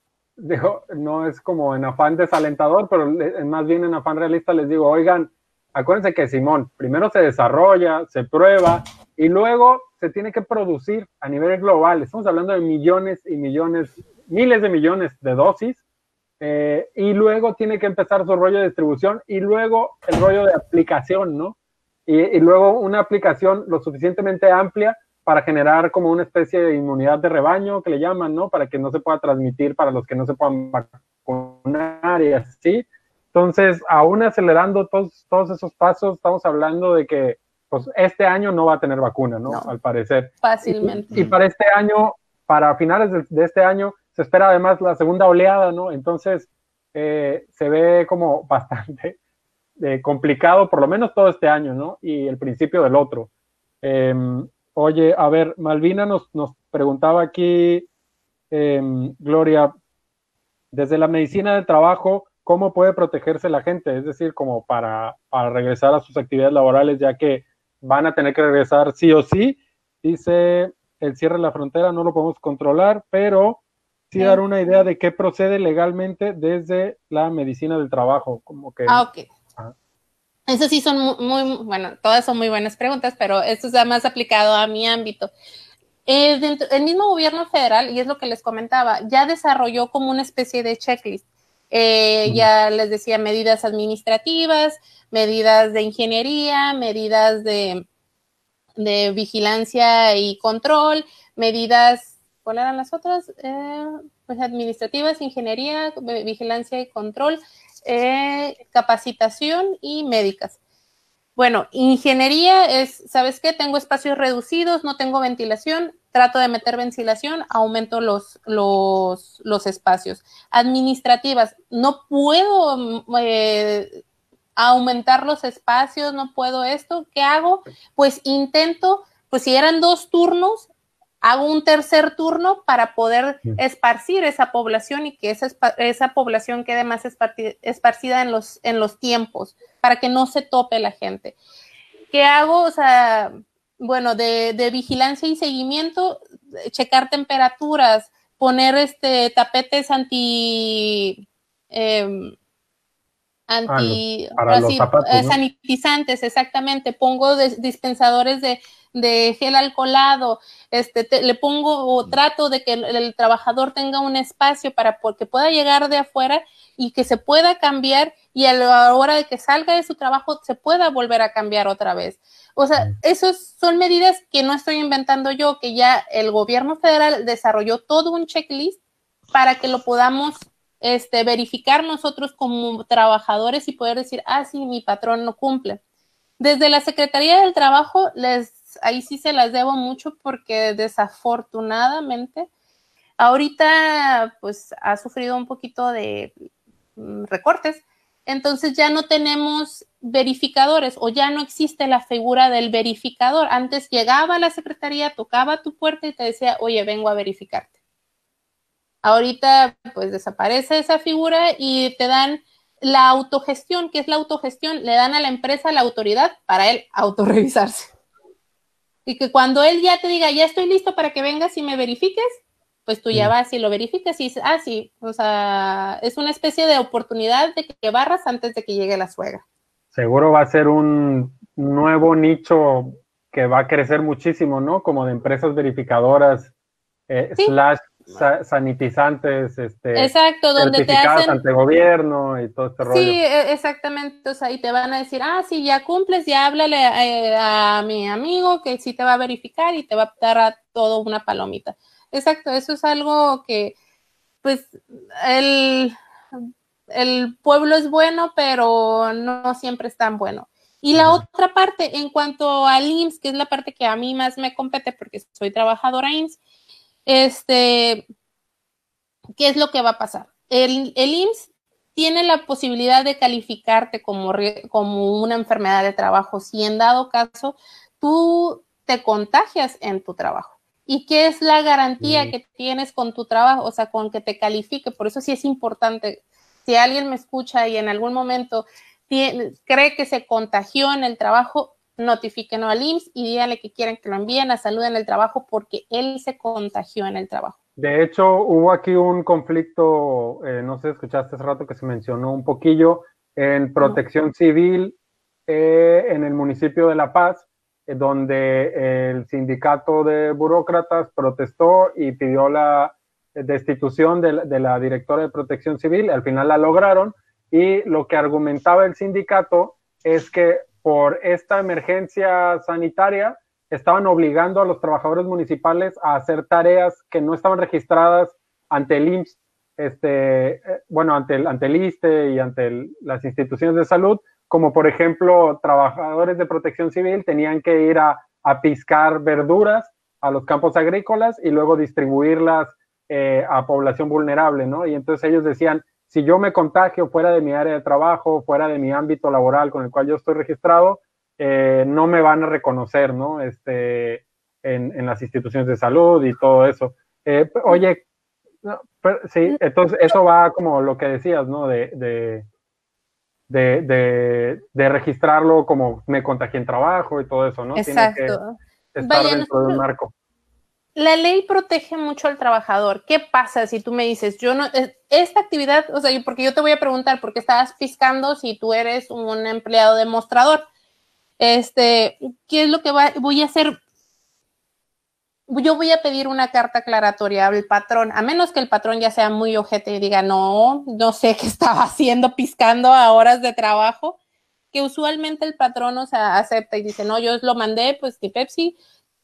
no es como en afán desalentador, pero más bien en afán realista les digo, oigan, acuérdense que Simón, primero se desarrolla, se prueba y luego se tiene que producir a nivel global. Estamos hablando de millones y millones, miles de millones de dosis. Eh, y luego tiene que empezar su rollo de distribución y luego el rollo de aplicación, ¿no? y luego una aplicación lo suficientemente amplia para generar como una especie de inmunidad de rebaño que le llaman, ¿no? Para que no se pueda transmitir para los que no se puedan vacunar y así. Entonces, aún acelerando todos, todos esos pasos, estamos hablando de que pues este año no va a tener vacuna, ¿no? Al parecer. Fácilmente. Y, para este año, para finales de, este año, se espera además la segunda oleada, ¿no? Entonces, eh, se ve como bastante eh, complicado, por lo menos todo este año, ¿no? Y el principio del otro. Em, Oye, a ver, Malvina nos, nos preguntaba aquí, em, Gloria, desde la medicina del trabajo, ¿cómo puede protegerse la gente? Es decir, como para, regresar a sus actividades laborales, ya que van a tener que regresar sí o sí. Dice, el cierre de la frontera no lo podemos controlar, pero sí dar una idea de qué procede legalmente desde la medicina del trabajo. Como que, ah, ok. Eso sí son muy, bueno, todas son muy buenas preguntas, pero esto está más aplicado a mi ámbito. Eh, el mismo gobierno federal, y es lo que les comentaba, ya desarrolló como una especie de checklist. Eh, ya les decía medidas administrativas, medidas de ingeniería, medidas de, de vigilancia y control, medidas, ¿cuáles eran las otras? Eh, pues administrativas, ingeniería, vigilancia y control, eh, capacitación y médicas. Bueno, ingeniería es, ¿sabes qué? Tengo espacios reducidos, no tengo ventilación, trato de meter ventilación, aumento los, los, los espacios. Administrativas, no puedo eh, aumentar los espacios, no puedo esto, ¿qué hago? Pues intento, pues si eran dos turnos, hago un tercer turno para poder esparcir esa población y que esa, esa población quede más esparcida en los, en los tiempos, para que no se tope la gente. ¿Qué hago? O sea, bueno, de, de vigilancia y seguimiento, checar temperaturas, poner este tapetes anti... Em, anti eh, sanitizantes, exactamente. Pongo dispensadores de, gel alcoholado, este, le pongo o trato de que el, trabajador tenga un espacio para que pueda llegar de afuera y que se pueda cambiar y a la hora de que salga de su trabajo se pueda volver a cambiar otra vez. O sea, esas son medidas que no estoy inventando yo, que ya el gobierno federal desarrolló todo un checklist para que lo podamos este, verificar nosotros como trabajadores y poder decir, ah, sí, mi patrón no cumple. Desde la Secretaría del Trabajo, les, ahí sí se las debo mucho porque desafortunadamente ahorita pues ha sufrido un poquito de mm, recortes, entonces ya no tenemos verificadores o ya no existe la figura del verificador. Antes llegaba a la secretaría, tocaba tu puerta y te decía, oye, vengo a verificarte. Ahorita pues desaparece esa figura y te dan la autogestión, que es la autogestión, le dan a la empresa la autoridad para él autorrevisarse. Y que cuando él ya te diga, ya estoy listo para que vengas y me verifiques, pues tú ya vas y lo verificas y dices, ah, sí, o sea, es una especie de oportunidad de que barras antes de que llegue la suegra. Seguro va a ser un nuevo nicho que va a crecer muchísimo, ¿no? Como de empresas verificadoras, eh, slash sanitizantes, este, Exacto, donde te hacen ante gobierno y todo este rollo. Sí, e, exactamente, o sea, y te van a decir, ah, sí, ya cumples, ya háblale eh, a, mi amigo que sí te va a verificar y te va a dar a todo una palomita. Exacto, eso es algo que, pues, el, el pueblo es bueno, pero no siempre es tan bueno. Y la otra parte, en cuanto al IMSS, que es la parte que a mí más me compete porque soy trabajadora IMSS, este, ¿qué es lo que va a pasar? El, el IMSS tiene la posibilidad de calificarte como, como una enfermedad de trabajo si en dado caso tú te contagias en tu trabajo. ¿Y qué es la garantía que tienes con tu trabajo? O sea, con que te califique. Por eso sí es importante. Si alguien me escucha y en algún momento cree que se contagió en el trabajo, notifíquenlo al IMSS y díganle que quieren que lo envíen a salud en el trabajo porque él se contagió en el trabajo. De hecho, hubo aquí un conflicto, eh, no sé, escuchaste hace rato que se mencionó un poquillo, en protección civil eh, en el municipio de La Paz, eh, donde el sindicato de burócratas protestó y pidió la destitución de de la directora de protección civil. Al final la lograron y lo que argumentaba el sindicato es que por esta emergencia sanitaria, estaban obligando a los trabajadores municipales a hacer tareas que no estaban registradas ante el IMSS, este, eh, bueno, ante el, ante el ISTE y ante las instituciones de salud, como por ejemplo, trabajadores de protección civil tenían que ir a, a piscar verduras a los campos agrícolas y luego distribuirlas eh, a población vulnerable, ¿no? Y entonces ellos decían, si yo me contagio fuera de mi área de trabajo, fuera de mi ámbito laboral con el cual yo estoy registrado, eh, no me van a reconocer, ¿no? Este, en, las instituciones de salud y todo eso. Eh, oye, sí, entonces eso va como lo que decías, ¿no? De, de, de, de, registrarlo como me contagié en trabajo y todo eso, ¿no? Exacto. Tiene que estar dentro de un marco la ley protege mucho al trabajador. ¿Qué pasa si tú me dices, yo no, eh, esta actividad, o sea, porque yo te voy a preguntar, ¿por qué estás piscando si tú eres un empleado demostrador? Este, ¿qué es lo que voy a hacer? Yo voy a pedir una carta aclaratoria al patrón, a menos que el patrón ya sea muy ojete y diga, no, no sé qué estaba haciendo piscando a horas de trabajo, que usualmente el patrón, o sea, acepta y dice, no, yo lo mandé, pues que Pepsi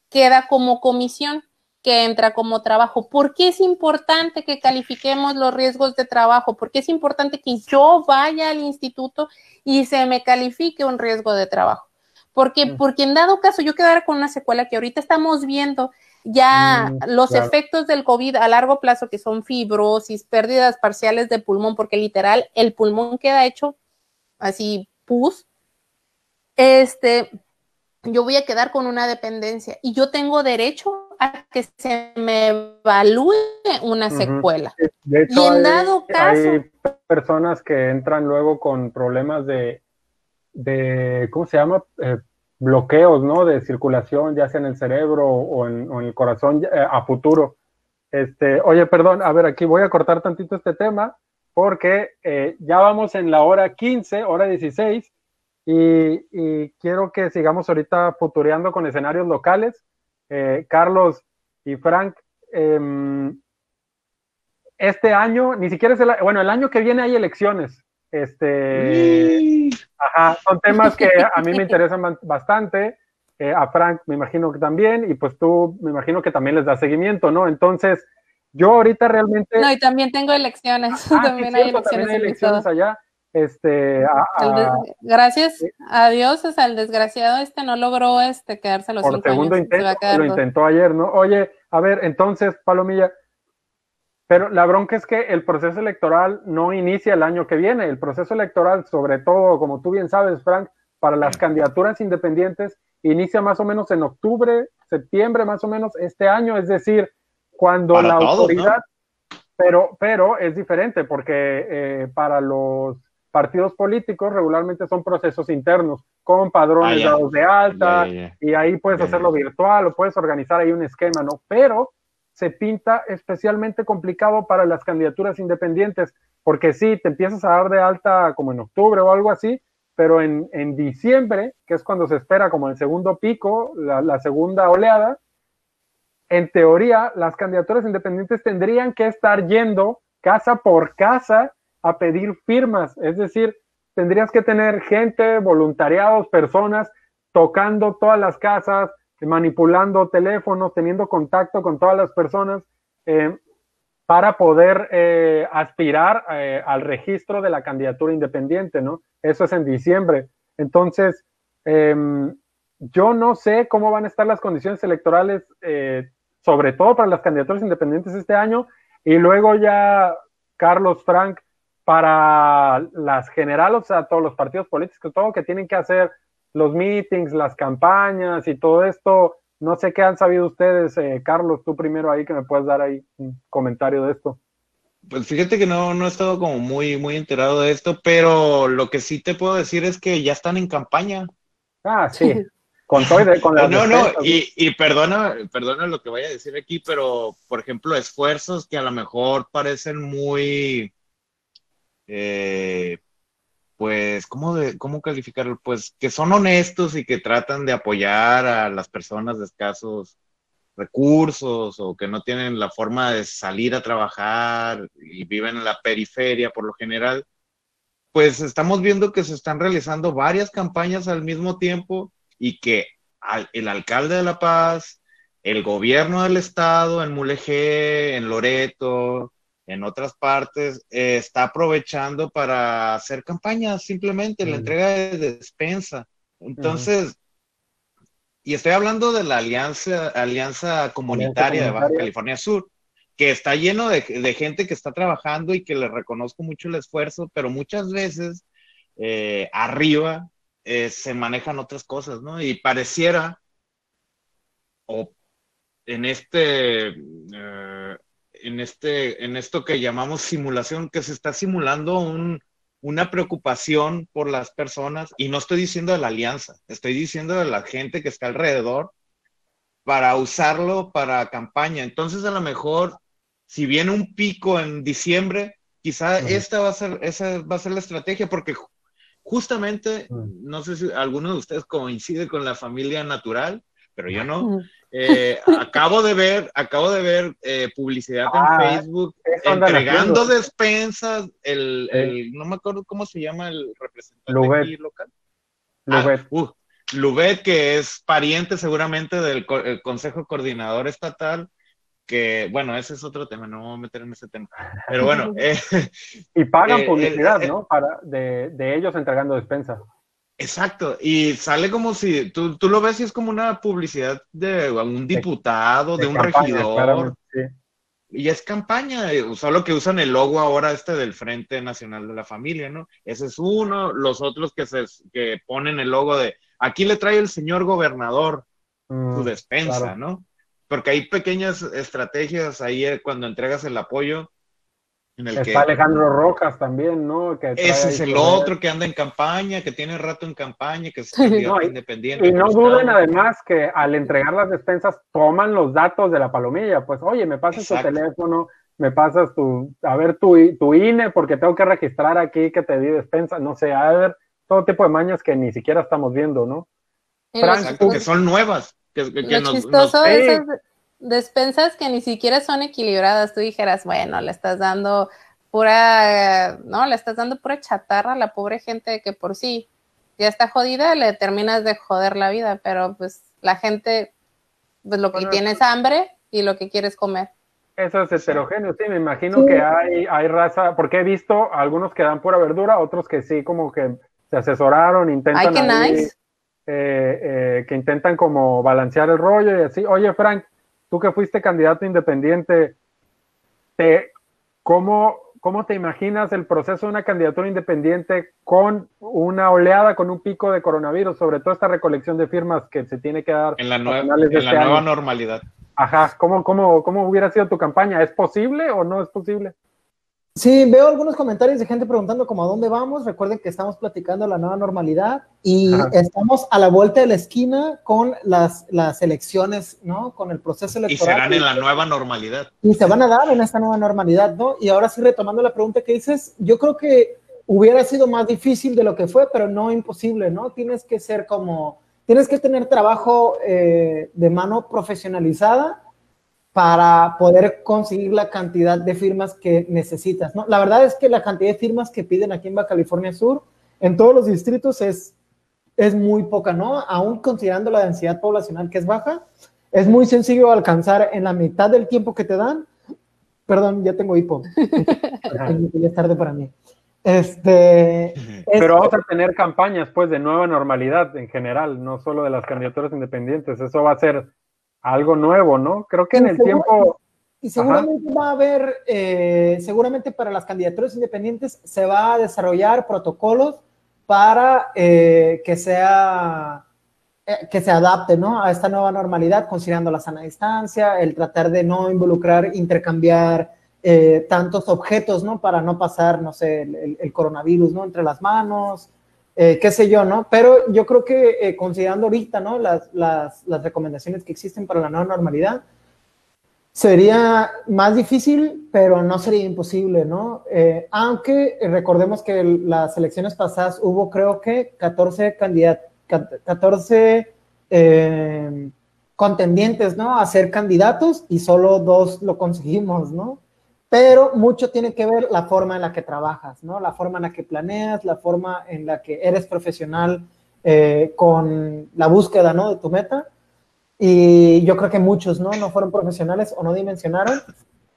queda como comisión que entra como trabajo. ¿Por qué es importante que califiquemos los riesgos de trabajo? ¿Por qué es importante que yo vaya al instituto y se me califique un riesgo de trabajo? Porque, mm. porque en dado caso yo quedara con una secuela que ahorita estamos viendo ya mm, los efectos del COVID a largo plazo, que son fibrosis, pérdidas parciales de pulmón, porque literal el pulmón queda hecho así pus, este, yo voy a quedar con una dependencia y yo tengo derecho a que se me evalúe una secuela. De hecho, y en dado caso... Hay personas que entran luego con problemas de, de ¿cómo se llama? Eh, bloqueos, ¿no? De circulación, ya sea en el cerebro o en, el corazón eh, a futuro. Este, oye, perdón, a ver, aquí voy a cortar tantito este tema porque eh, ya vamos en la hora 15, hora 16, y, quiero que sigamos ahorita futureando con escenarios locales. Eh, Carlos y Frank, em, este año, ni siquiera es el, bueno, el año que viene hay elecciones. Este, ajá, son temas que a mí me interesan bastante. Eh, a Frank me imagino que también, y pues tú me imagino que también les da seguimiento, ¿no? Entonces, yo ahorita realmente... No, y también tengo elecciones, ah, también, hay elecciones allá. Este, gracias a Dios, o sea, el desgraciado este no logró este quedarse los por segundo intento, lo intentó ayer, ¿no? Oye, a ver, entonces, Palomilla, pero la bronca es que el proceso electoral no inicia el año que viene. El proceso electoral, sobre todo, como tú bien sabes, Frank, para las candidaturas independientes, inicia más o menos en octubre, septiembre, más o menos este año. Es decir, cuando la autoridad, pero, pero es diferente porque eh, para los partidos políticos regularmente son procesos internos con padrones ah, dados de alta y ahí puedes hacerlo virtual o puedes organizar ahí un esquema, ¿no? Pero se pinta especialmente complicado para las candidaturas independientes, porque sí, te empiezas a dar de alta como en octubre o algo así, pero en, en diciembre, que es cuando se espera como el segundo pico, la, segunda oleada, en teoría las candidaturas independientes tendrían que estar yendo casa por casa a pedir firmas, es decir, tendrías que tener gente, voluntariados, personas tocando todas las casas, manipulando teléfonos, teniendo contacto con todas las personas eh, para poder eh, aspirar eh, al registro de la candidatura independiente, ¿no? Eso es en diciembre. Entonces, em, yo no sé cómo van a estar las condiciones electorales, sobre todo para las candidaturas independientes este año, y luego ya Carlos Frank para las generales, o sea, todos los partidos políticos, todo que tienen que hacer los meetings, las campañas y todo esto. No sé qué han sabido ustedes, eh, Carlos, tú primero ahí que me puedes dar ahí un comentario de esto. Pues fíjate que no, no he estado como muy, muy enterado de esto, pero lo que sí te puedo decir es que ya están en campaña. Ah, sí. Con todo con no, no, y, y, perdona, perdona lo que vaya a decir aquí, pero por ejemplo, esfuerzos que a lo mejor parecen muy, eh, pues, ¿cómo, de, ¿cómo calificarlo? Pues que son honestos y que tratan de apoyar a las personas de escasos recursos o que no tienen la forma de salir a trabajar y viven en la periferia por lo general, pues estamos viendo que se están realizando varias campañas al mismo tiempo y que el alcalde de La Paz, el gobierno del estado en Mulegé, en Loreto, en otras partes, eh, está aprovechando para hacer campañas, simplemente la entrega de despensa. Entonces, y estoy hablando de la alianza, alianza comunitaria de Baja California Sur, que está lleno de, gente que está trabajando y que le reconozco mucho el esfuerzo, pero muchas veces eh, arriba eh, se manejan otras cosas, ¿no? Y pareciera, o en este en, este, en esto que llamamos simulación, que se está simulando una preocupación por las personas, y no estoy diciendo de la alianza, estoy diciendo de la gente que está alrededor para usarlo para campaña. Entonces, a lo mejor, si viene un pico en diciembre, quizá esta va a ser, esa va a ser la estrategia, porque justamente, no sé si alguno de ustedes coincide con la familia natural, pero yo no. Eh, acabo de ver, acabo de ver eh, publicidad en ah, Facebook entregando despensas. El, no me acuerdo cómo se llama el representante local. Lubet. Ah, uh, Lubet, que es pariente seguramente del Consejo Coordinador Estatal, que bueno, ese es otro tema, no me voy a meter en ese tema. Pero bueno. Eh, y pagan publicidad, ¿no? Para, de, de ellos entregando despensas. Exacto, y sale como si tú, tú, lo ves y es como una publicidad de un diputado, de, un regidor. Y es campaña, eh, solo que usan el logo ahora este del Frente Nacional de la Familia, ¿no? Ese es uno, los otros que, se, que ponen el logo de, aquí le trae el señor gobernador su mm, despensa, ¿no? Porque hay pequeñas estrategias ahí eh, cuando entregas el apoyo Está Alejandro Rojas también, ¿no? ese es el otro que anda en campaña, que tiene rato en campaña, que es independiente. Y no duden además que al entregar las despensas toman los datos de la palomilla. Pues, oye, me pasas tu teléfono, me pasas tu, a ver tu, tu INE porque tengo que registrar aquí que te di despensa, no sé, a ver, todo tipo de mañas que ni siquiera estamos viendo, ¿no? que son nuevas. Que, que, lo chistoso de esas despensas que ni siquiera son equilibradas, tú dijeras, bueno, le estás dando pura, no, le estás dando pura chatarra a la pobre gente que por sí ya está jodida, le terminas de joder la vida, pero pues la gente, pues lo que tiene es hambre y lo que quiere es comer. Eso es heterogéneo, sí, me imagino que hay, hay raza, porque he visto algunos que dan pura verdura, otros que sí, como que se asesoraron, intentan. Ay, eh, eh, que intentan como balancear el rollo y así. Oye, Frank, tú que fuiste candidato independiente, te, ¿cómo, ¿cómo te imaginas el proceso de una candidatura independiente con una oleada, con un pico de coronavirus, sobre todo esta recolección de firmas que se tiene que dar en la, nueva, en la este nueva normalidad? Ajá, ¿Cómo, cómo, ¿cómo hubiera sido tu campaña? ¿Es posible o no es posible? Sí, veo algunos comentarios de gente preguntando como a dónde vamos. Recuerden que estamos platicando la nueva normalidad y estamos a la vuelta de la esquina con las, las elecciones, ¿no? Con el proceso electoral. Y serán en la nueva normalidad. Y se van a dar en esta nueva normalidad, ¿no? Y ahora sí, retomando la pregunta que dices, yo creo que hubiera sido más difícil de lo que fue, pero no imposible, ¿no? Tienes que ser como, tienes que tener trabajo eh, de mano profesionalizada para poder conseguir la cantidad de firmas que necesitas. ¿no? La verdad es que la cantidad de firmas que piden aquí en Baja California Sur, en todos los distritos, es, es muy poca, ¿no? Aún considerando la densidad poblacional que es baja, es muy sencillo alcanzar en la mitad del tiempo que te dan. Perdón, ya tengo hipo. ya es tarde para mí. Este, Pero vamos a tener campañas pues de nueva normalidad en general, no solo de las candidaturas independientes. Eso va a ser algo nuevo, ¿no? Creo que en el tiempo... Y seguramente va a haber, eh, seguramente para las candidaturas independientes se va a desarrollar protocolos para eh, que sea eh, que se adapte ¿no? a esta nueva normalidad, considerando la sana distancia, el tratar de no involucrar, intercambiar tantos objetos, ¿no? Para no pasar, no sé, el, el coronavirus, ¿no? Entre las manos, eh, qué sé yo, ¿no? Pero yo creo que eh, considerando ahorita, ¿no? Las, las, las, recomendaciones que existen para la nueva normalidad, sería más difícil, pero no sería imposible, ¿no? Eh, aunque recordemos que las elecciones pasadas hubo, creo que, 14 candidatos, 14 contendientes, ¿no? A ser candidatos y solo dos lo conseguimos, ¿no? Pero mucho tiene que ver la forma en la que trabajas, ¿no? La forma en la que planeas, la forma en la que eres profesional eh, con la búsqueda, ¿no? De tu meta. Y yo creo que muchos, ¿no? No fueron profesionales o no dimensionaron.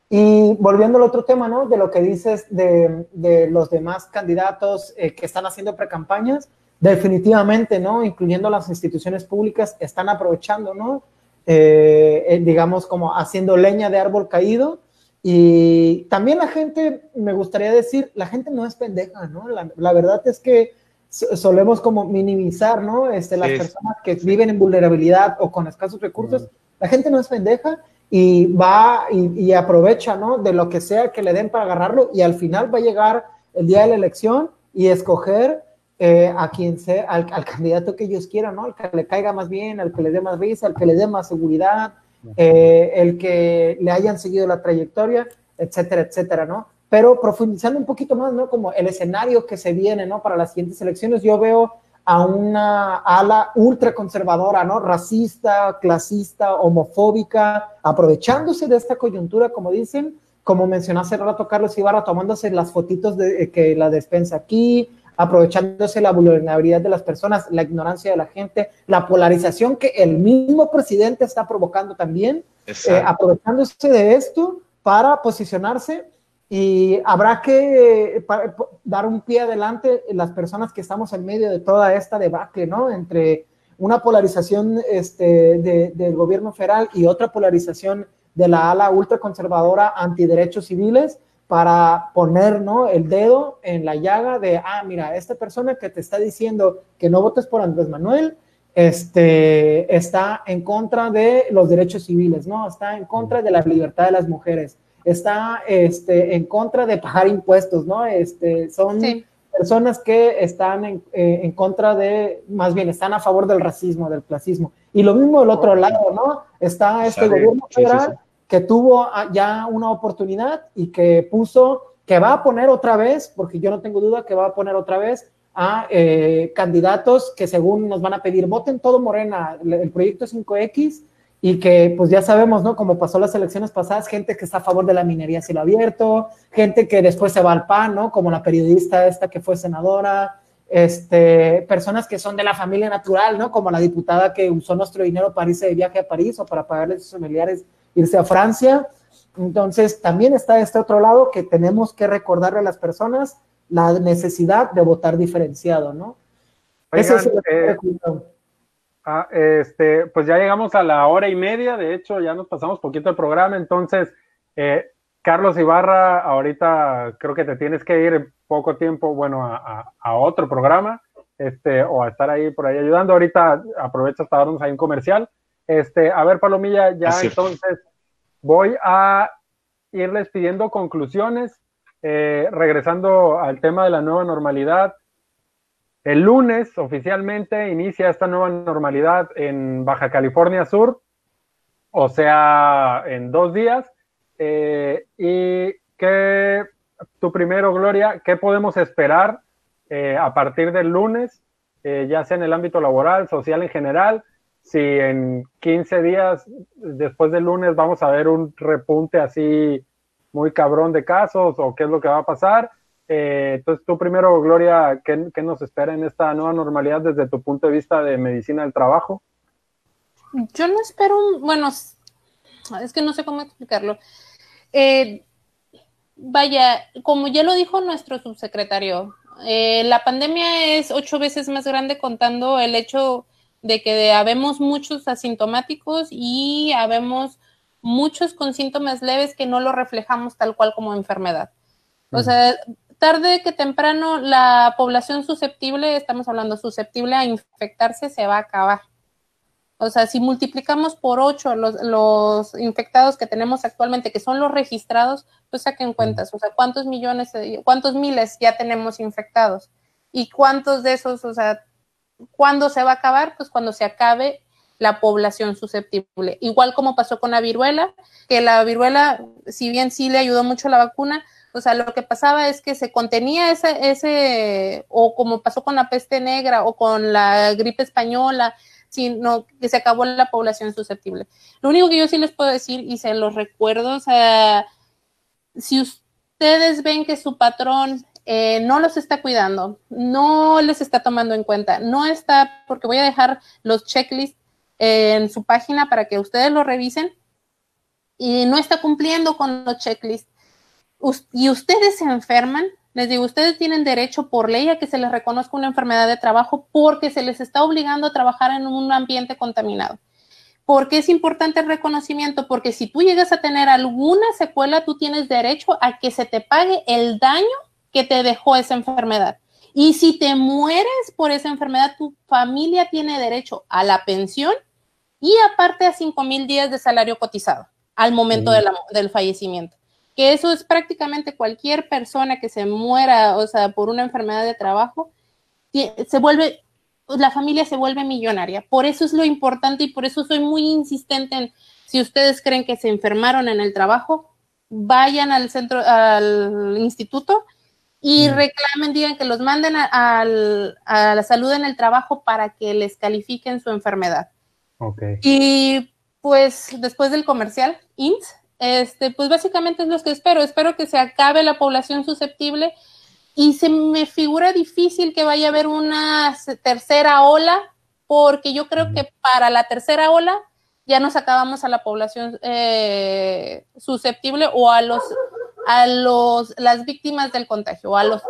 Y volviendo al otro tema, ¿no? De lo que dices de, de los demás candidatos eh, que están haciendo precampañas, definitivamente, ¿no? Incluyendo las instituciones públicas, están aprovechando, ¿no? Eh, digamos, como haciendo leña de árbol caído y también la gente, me gustaría decir, la gente no es pendeja, ¿no? La, verdad es que solemos como minimizar, ¿no? Este, las personas que viven en vulnerabilidad o con escasos recursos. La gente no es pendeja y va y, aprovecha, ¿no? De lo que sea que le den para agarrarlo y al final va a llegar el día de la elección y escoger eh, a quien sea, al, al, candidato que ellos quieran, ¿no? Al que le caiga más bien, al que le dé más risa, al que le dé más seguridad, eh, el que le hayan seguido la trayectoria, etcétera, etcétera, ¿no? Pero profundizando un poquito más, ¿no? Como el escenario que se viene, ¿no? Para las siguientes elecciones, yo veo a una ala ultraconservadora, ¿no? Racista, clasista, homofóbica, aprovechándose de esta coyuntura, como dicen, como mencionó hace rato Carlos Ibarra, tomándose las fotitos de que la despensa aquí, aprovechándose la vulnerabilidad de las personas, la ignorancia de la gente, la polarización que el mismo presidente está provocando también, eh, aprovechándose de esto para posicionarse y habrá que dar un pie adelante las personas que estamos en medio de toda esta debacle, ¿no? Entre una polarización este, del gobierno federal y otra polarización de la ala ultraconservadora antiderechos civiles, para poner ¿no? el dedo en la llaga de, ah, mira, esta persona que te está diciendo que no votes por Andrés Manuel, este, está en contra de los derechos civiles, ¿no? Está en contra de la libertad de las mujeres, está este, en contra de pagar impuestos, ¿no? Este, son personas que están en, eh, en, contra de, más bien, están a favor del racismo, del clasismo. Y lo mismo del otro lado, ¿no? Está este gobierno federal que tuvo ah, ya una oportunidad y que puso, que va a poner otra vez, porque yo no tengo duda que va a poner otra vez a eh, candidatos que según nos van a pedir, voten todo Morena, el proyecto 5X, y que pues ya sabemos, ¿no? Como pasó las elecciones pasadas, gente que está a favor de la minería lo abierto, gente que después se va al PAN, ¿no? Como la periodista esta que fue senadora, este, personas que son de la familia natural, ¿no? Como la diputada que usó nuestro dinero para irse de viaje a París o para pagarle a sus familiares irse a Francia. Entonces, también está este otro lado que tenemos que recordarle a las personas la necesidad de votar diferenciado, ¿no? Ese es el eh, Ah, este, pues ya llegamos a la hora y media, de hecho ya nos pasamos poquito el programa, entonces eh, Carlos Ibarra, ahorita creo que te tienes que ir poco tiempo, bueno, a, otro programa, este, o a estar ahí por ahí ayudando. Ahorita aprovecho hasta darnos ahí un comercial. Este, a ver, Palomilla, ya entonces voy a irles pidiendo conclusiones, eh, regresando al tema de la nueva normalidad. El lunes oficialmente inicia esta nueva normalidad en Baja California Sur, o sea, en dos días. Eh, y que tu primero, Gloria, ¿qué podemos esperar eh, a partir del lunes, ya sea en el ámbito laboral, social en general? Si en 15 días después del lunes vamos a ver un repunte así muy cabrón de casos o qué es lo que va a pasar eh, entonces, tú primero, Gloria, ¿qué, nos espera en esta nueva normalidad desde tu punto de vista de medicina del trabajo? Yo no espero un, bueno, es que no sé cómo explicarlo. Eh, vaya, como ya lo dijo nuestro subsecretario, eh, la pandemia es ocho veces más grande contando el hecho de que habemos muchos asintomáticos y habemos muchos con síntomas leves que no lo reflejamos tal cual como enfermedad. O sea, tarde que temprano la población susceptible, estamos hablando susceptible a infectarse, se va a acabar. O sea, si multiplicamos por ocho los, infectados que tenemos actualmente, que son los registrados, pues saquen cuentas, o sea, cuántos millones, cuántos miles ya tenemos infectados y cuántos de esos, o sea, ¿cuándo se va a acabar? Pues cuando se acabe la población susceptible. Igual como pasó con la viruela, que la viruela, si bien sí le ayudó mucho la vacuna, o sea, lo que pasaba es que se contenía ese, ese, o como pasó con la peste negra o con la gripe española, sino que se acabó la población susceptible. Lo único que yo sí les puedo decir, y se los recuerdo, o sea, si ustedes ven que su patrón eh, no los está cuidando, no les está tomando en cuenta, no está, porque voy a dejar los checklists en su página para que ustedes lo revisen, y no está cumpliendo con los checklists, y ustedes se enferman, les digo, ustedes tienen derecho por ley a que se les reconozca una enfermedad de trabajo porque se les está obligando a trabajar en un ambiente contaminado. ¿Por qué es importante el reconocimiento? Porque si tú llegas a tener alguna secuela, tú tienes derecho a que se te pague el daño que te dejó esa enfermedad. Y si te mueres por esa enfermedad, tu familia tiene derecho a la pensión y aparte a 5 mil días de salario cotizado al momento del fallecimiento que eso es prácticamente cualquier persona que se muera, o sea, por una enfermedad de trabajo, se vuelve, la familia se vuelve millonaria. Por eso es lo importante y por eso soy muy insistente en, si ustedes creen que se enfermaron en el trabajo, vayan al centro, al instituto y reclamen, digan que los manden a, la salud en el trabajo para que les califiquen su enfermedad. Okay. Y pues después del comercial, INS, este, pues básicamente es lo que espero. Espero que se acabe la población susceptible y se me figura difícil que vaya a haber una tercera ola, porque yo creo que para la tercera ola ya nos acabamos a la población eh, susceptible o a los a los las víctimas del contagio o a los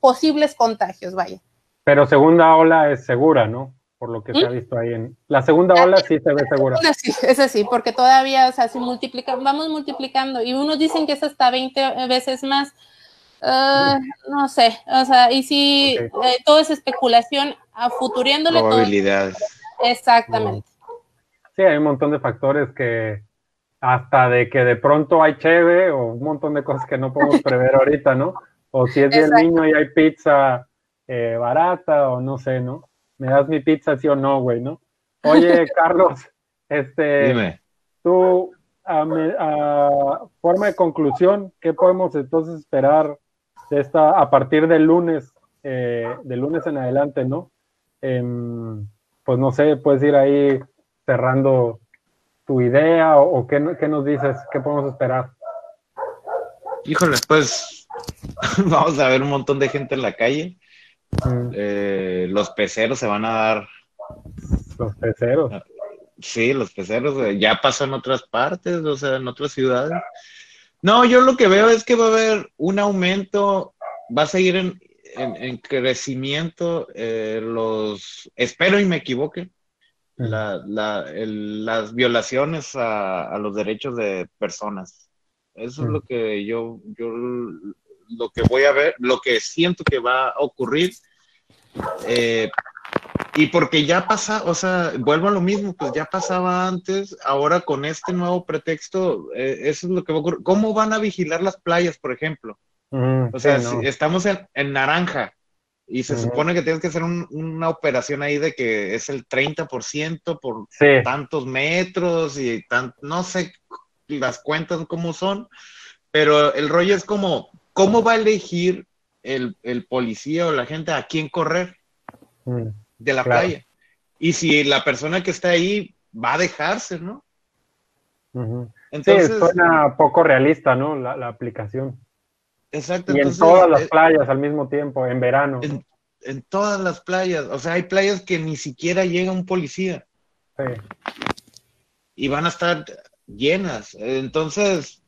posibles contagios, vaya. Pero segunda ola es segura, ¿no? por lo que se ha ¿Mm? visto ahí en la segunda ola sí se ve segura. Sí, es así, porque todavía, o sea, si multiplicamos, vamos multiplicando y unos dicen que es hasta 20 veces más, ah, no sé, o sea, y si eh, todo es especulación, a futuriéndole Probabilidades. Exactamente. Sí, hay un montón de factores que hasta de que de pronto hay cheve o un montón de cosas que no podemos prever ahorita, ¿no? O si es del niño y hay pizza eh, barata o no sé, ¿no? me das mi pizza, sí o no, güey, ¿no? Oye, Carlos, este, Dime. tú a, forma de conclusión, ¿qué podemos entonces esperar de esta a partir del lunes, eh, del lunes en adelante, ¿no? Em, pues no sé, puedes ir ahí cerrando tu idea o, qué, nos dices, qué podemos esperar. Híjole, pues vamos a ver un montón de gente en la calle. Mm. Eh, los peceros se van a dar. Los peceros. Ah, sí, los peceros eh, ya pasan en otras partes, o sea, en otras ciudades. No, yo lo que veo es que va a haber un aumento, va a seguir en, en, crecimiento eh, los, espero y me equivoque, las violaciones a, los derechos de personas. Eso es lo que yo, yo, lo que voy a ver, lo que siento que va a ocurrir. Eh, y porque ya pasa, o sea, vuelvo a lo mismo, pues ya pasaba antes, ahora con este nuevo pretexto, eh, eso es lo que va a ocurrir. ¿Cómo van a vigilar las playas, por ejemplo? o sea, si estamos en, en, naranja y se supone que tienes que hacer una operación ahí de que es el 30% por tantos metros y tan, no sé las cuentas cómo son, pero el rollo es como, ¿cómo va a elegir el, policía o la gente a quién correr mm, de la playa? Y si la persona que está ahí va a dejarse, ¿no? Entonces, sí, suena poco realista, ¿no? La, aplicación. Exacto. Y en todas las eh, playas al mismo tiempo, en verano. En, todas las playas. O sea, hay playas que ni siquiera llega un policía. Sí. Y van a estar llenas. Entonces,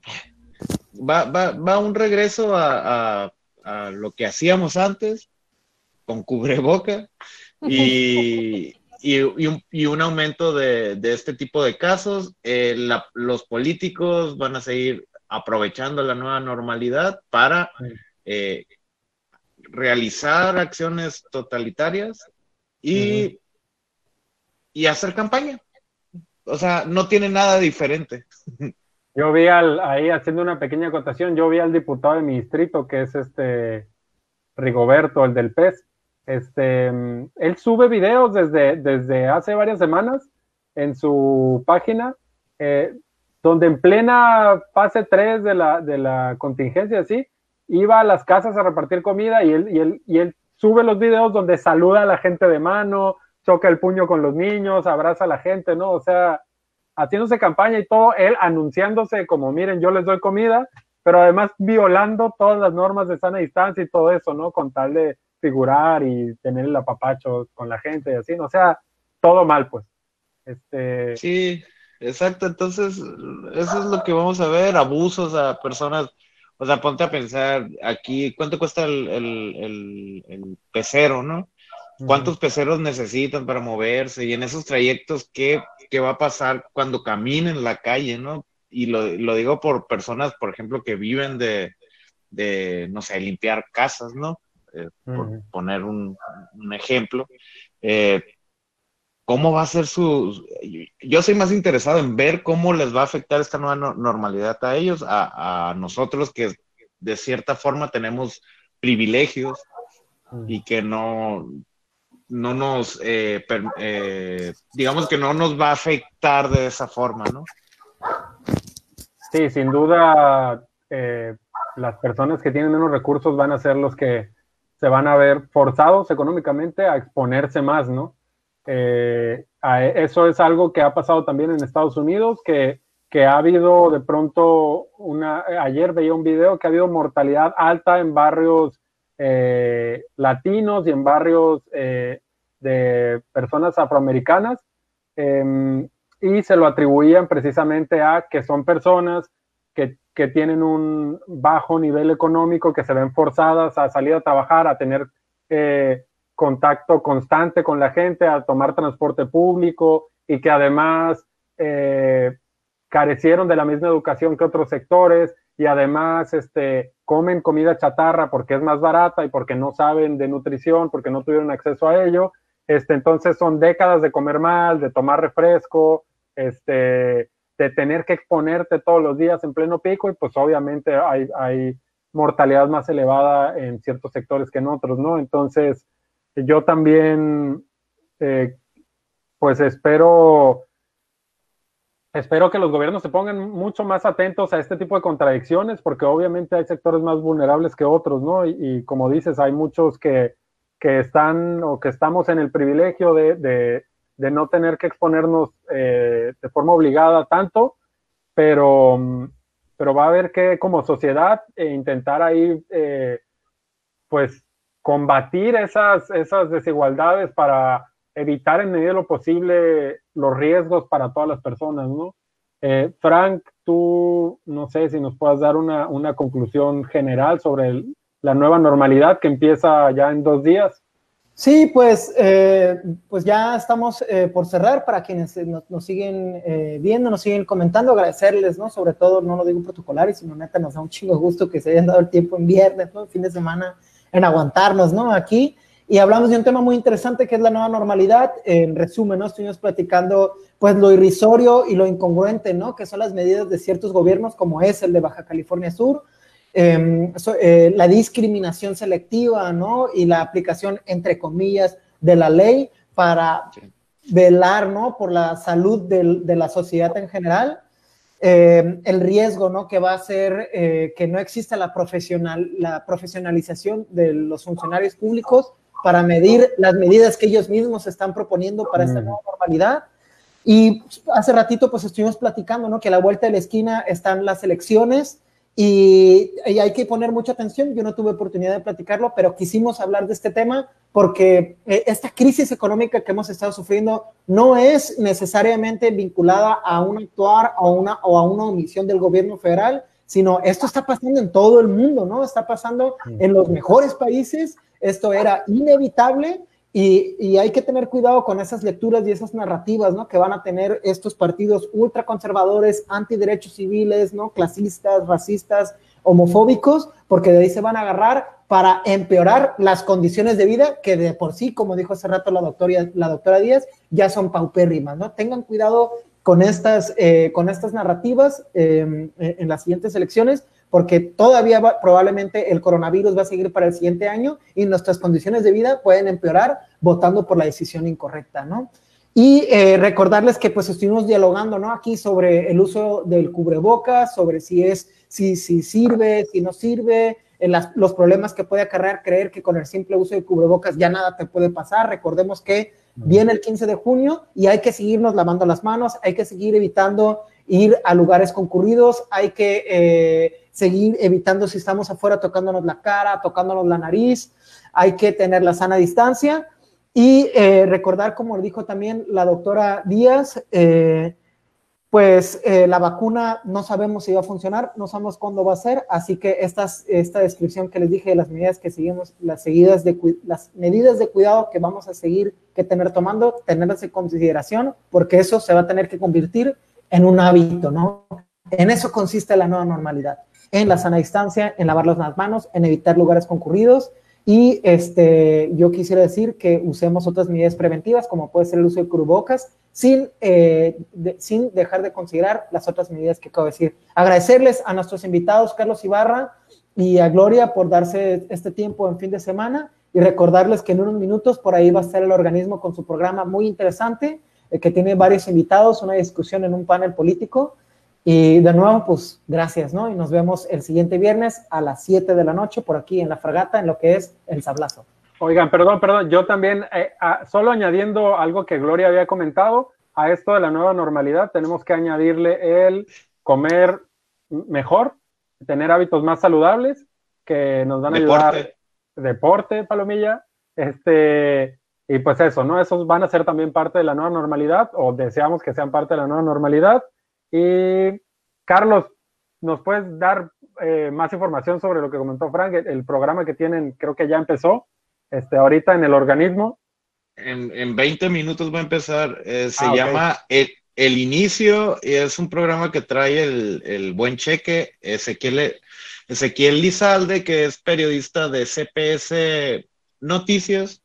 va, va, va un regreso a, lo que hacíamos antes, con cubreboca, y, y, un, aumento de, este tipo de casos. Eh, los políticos van a seguir aprovechando la nueva normalidad para eh, realizar acciones totalitarias y, y hacer campaña o sea, no tiene nada diferente. Yo vi al, ahí haciendo una pequeña acotación, yo vi al diputado de mi distrito, que es este Rigoberto, el del PES. Este, él sube videos desde, desde hace varias semanas en su página, eh, donde en plena fase 3 de la, de la contingencia, así, iba a las casas a repartir comida y él, y él, y él sube los videos donde saluda a la gente de mano, choca el puño con los niños, abraza a la gente, ¿no? O sea, haciéndose campaña y todo, él anunciándose como, miren, yo les doy comida, pero además violando todas las normas de sana distancia y todo eso, ¿no? Con tal de figurar y tener el apapacho con la gente y así, ¿no? O sea, todo mal, pues. Este... Sí, exacto. Entonces, eso es lo que vamos a ver, abusos a personas. O sea, ponte a pensar aquí, ¿cuánto cuesta el, el, el pecero, no? cuántos peceros necesitan para moverse y en esos trayectos, ¿qué, qué va a pasar cuando caminen la calle, ¿no? Y lo, lo, digo por personas, por ejemplo, que viven de, de no sé, limpiar casas, ¿no? Eh, por poner un, un ejemplo. Eh, ¿Cómo va a ser su... Yo soy más interesado en ver cómo les va a afectar esta nueva normalidad a ellos, a, a nosotros que de cierta forma tenemos privilegios y que no, no nos, eh, eh, digamos que no nos va a afectar de esa forma, ¿no? Sí, sin duda, eh, las personas que tienen menos recursos van a ser los que se van a ver forzados económicamente a exponerse más, ¿no? Eso es algo que ha pasado también en Estados Unidos, que, que ha habido de pronto una, ayer veía un video que ha habido mortalidad alta en barrios eh, latinos y en barrios eh, de personas afroamericanas em, y se lo atribuían precisamente a que son personas que, que, tienen un bajo nivel económico, que se ven forzadas a salir a trabajar, a tener eh, contacto constante con la gente, a tomar transporte público y que además carecieron de la misma educación que otros sectores y además este, comen comida chatarra porque es más barata y porque no saben de nutrición, porque no tuvieron acceso a ello. Este, entonces son décadas de comer mal, de tomar refresco, este, de tener que exponerte todos los días en pleno pico y pues obviamente hay, hay mortalidad más elevada en ciertos sectores que en otros, ¿no? Entonces yo también eh, pues espero espero que los gobiernos se pongan mucho más atentos a este tipo de contradicciones, porque obviamente hay sectores más vulnerables que otros, ¿no? Y, como dices, hay muchos que, que, están o que estamos en el privilegio de, de, no tener que exponernos eh, de forma obligada tanto, pero, pero va a haber que como sociedad eh, intentar ahí, eh, pues, combatir esas, esas desigualdades para evitar en medida de lo posible los riesgos para todas las personas, ¿no? Eh, Frank, tú no sé si nos puedas dar una, una conclusión general sobre la nueva normalidad que empieza ya en dos días. Sí, pues, eh, pues ya estamos eh, por cerrar para quienes nos, nos siguen viendo, nos siguen comentando, agradecerles, ¿no? Sobre todo, no lo digo protocolar, sino neta, nos da un chingo gusto que se hayan dado el tiempo en viernes, ¿no? fin de semana, en aguantarnos, ¿no? Aquí. Y hablamos de un tema muy interesante que es la nueva normalidad. En resumen, ¿no? Estuvimos platicando pues lo irrisorio y lo incongruente, ¿no? Que son las medidas de ciertos gobiernos como es el de Baja California Sur, em, eh, la discriminación selectiva, ¿no? Y la aplicación, entre comillas, de la ley para velar, ¿no? Por la salud de la sociedad en general. Em, el riesgo, ¿no? Que va a ser eh, que no exista la, profesional, la profesionalización de los funcionarios públicos para medir las medidas que ellos mismos están proponiendo para esta mm. nueva normalidad. Y hace ratito pues estuvimos platicando, ¿no? Que a la vuelta de la esquina están las elecciones y, hay que poner mucha atención. Yo no tuve oportunidad de platicarlo, pero quisimos hablar de este tema porque eh, esta crisis económica que hemos estado sufriendo no es necesariamente vinculada a un actuar o, una, o a una omisión del gobierno federal, sino esto está pasando en todo el mundo, ¿no? Está pasando en los mejores países esto era inevitable y, hay que tener cuidado con esas lecturas y esas narrativas, ¿no? Que van a tener estos partidos ultraconservadores, antiderechos civiles, ¿no? Clasistas, racistas, homofóbicos, porque de ahí se van a agarrar para empeorar las condiciones de vida que de por sí, como dijo hace rato la doctora, la doctora Díaz, ya son paupérrimas, ¿no? Tengan cuidado con estas, eh, con estas narrativas eh, en las siguientes elecciones, porque todavía probablemente el coronavirus va a seguir para el siguiente año y nuestras condiciones de vida pueden empeorar votando por la decisión incorrecta, ¿no? Y eh, recordarles que pues estuvimos dialogando, ¿no? Aquí sobre el uso del cubrebocas, sobre si es, si, si sirve, si no sirve, en los problemas que puede acarrear creer que con el simple uso de cubrebocas ya nada te puede pasar. Recordemos que viene el 15 de junio y hay que seguirnos lavando las manos, hay que seguir evitando ir a lugares concurridos, hay que eh, seguir evitando si estamos afuera tocándonos la cara, tocándonos la nariz, hay que tener la sana distancia. Y eh, recordar, como dijo también la doctora Díaz, eh, pues eh, la vacuna no sabemos si va a funcionar, no sabemos cuándo va a ser, así que estas, esta descripción que les dije de las medidas que seguimos, las, seguidas de, las medidas de cuidado que vamos a seguir que tener tomando, tenerlas en consideración, porque eso se va a tener que convertir en un hábito, ¿no? En eso consiste la nueva normalidad en la sana distancia, en lavar las manos, en evitar lugares concurridos. Y este, yo quisiera decir que usemos otras medidas preventivas, como puede ser el uso de cubrebocas, sin, eh, sin dejar de considerar las otras medidas que acabo de decir. Agradecerles a nuestros invitados, Carlos Ibarra y a Gloria, por darse este tiempo en fin de semana y recordarles que en unos minutos por ahí va a estar el organismo con su programa muy interesante, eh, que tiene varios invitados, una discusión en un panel político y de nuevo, pues gracias, ¿no? Y nos vemos el siguiente viernes a las 7 de la noche por aquí en la fragata, en lo que es el sablazo. Oigan, perdón, perdón, yo también, eh, solo añadiendo algo que Gloria había comentado, a esto de la nueva normalidad tenemos que añadirle el comer mejor, tener hábitos más saludables que nos van a ayudar. Deporte, palomilla. Este, y pues eso, ¿no? Esos van a ser también parte de la nueva normalidad o deseamos que sean parte de la nueva normalidad. Y Carlos, ¿nos puedes dar eh, más información sobre lo que comentó Frank? El, programa que tienen, creo que ya empezó, este, ahorita en el organismo. En, en 20 minutos va a empezar. Eh, se ah, llama el, el, Inicio y es un programa que trae el, el buen cheque Ezequiel, Ezequiel Lizalde, que es periodista de CPS Noticias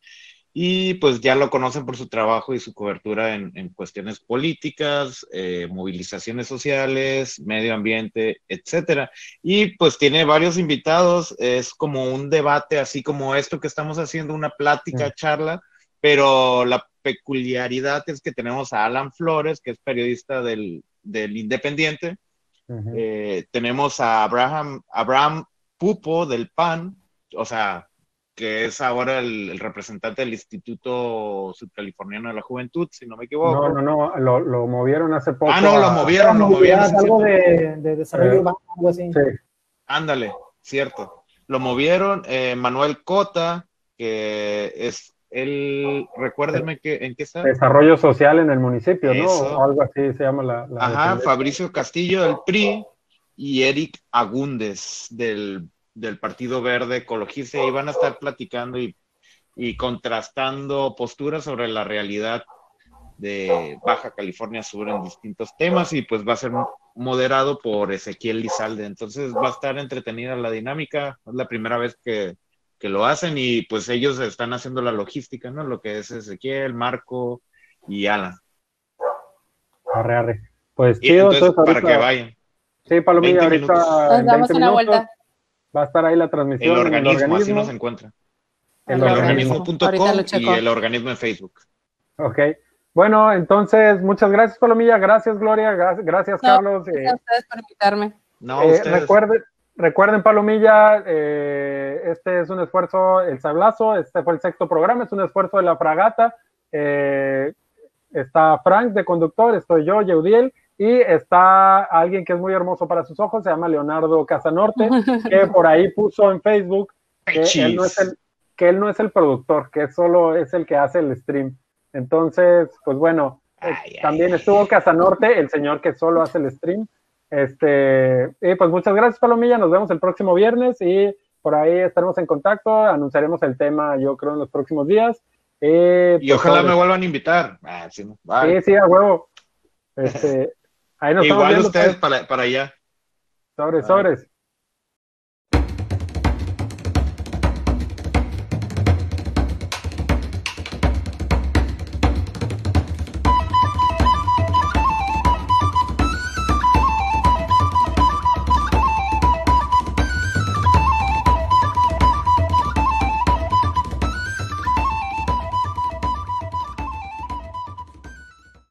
y pues ya lo conocen por su trabajo y su cobertura en, cuestiones políticas, eh, movilizaciones sociales, medio ambiente, etcétera. Y pues tiene varios invitados, es como un debate, así como esto que estamos haciendo, una plática, charla, pero la peculiaridad es que tenemos a Alan Flores, que es periodista del, del Independiente. Eh, tenemos a Abraham, Abraham Pupo del PAN, o sea, que es ahora el, el representante del Instituto Subcaliforniano de la Juventud, si no me equivoco. No, no, no, lo, lo movieron hace poco. Ah, no, lo movieron, lo movieron. algo de, de desarrollo Eh, urbano, algo así. Sí, Ándale, cierto. Lo movieron. eh, Manuel Cota, que es él, recuérdenme que, en qué está. desarrollo social en el municipio, ¿no? O algo así se llama la. la Ajá. Fabricio Castillo del PRI y Eric Agúndez del, del Partido Verde Ecologista. Y van a estar platicando y, y contrastando posturas sobre la realidad de Baja California Sur en distintos temas y pues va a ser moderado por Ezequiel Lizalde. Entonces va a estar entretenida la dinámica. Es la primera vez que, que lo hacen y pues ellos están haciendo la logística, ¿no? Lo que es Ezequiel, Marco y Alan. Arre, arre. Pues Y chido, entonces, para ahorita- que vayan. Sí, Palomilla, 20 ahorita. Nos damos 20 una minutos vuelta. Va a estar ahí la transmisión El organismo, en el así nos encuentra. El organismo.com y el organismo en Facebook. Ok. Bueno, entonces, muchas gracias, Palomilla. Gracias, Gloria. Gra- Gracias, No, Carlos. Gracias Eh, a ustedes por invitarme. No, eh, ustedes. recuerden, recuerden, Palomilla, eh, este es un esfuerzo, el sablazo, este fue el sexto programa, es un esfuerzo de la fragata. Eh, está Frank de conductor, estoy yo, Yeudiel, y está alguien que es muy hermoso para sus ojos, se llama Leonardo Casanorte, que por ahí puso en Facebook que él, no es el, que él no es el productor, que solo es el que hace el stream. Entonces, pues bueno, eh, Ay, también ay. estuvo Casanorte, el señor que solo hace el stream. Este, y pues muchas gracias, Palomilla. Nos vemos el próximo viernes y por ahí estaremos en contacto. Anunciaremos el tema, yo creo, en los próximos días. Y, Y pues, ojalá me vuelvan a invitar. Ah, sí. Vale. Sí, sí, a huevo. Este, ahí nos estamos Igual ustedes pues. para, para allá. Sobres, sobres.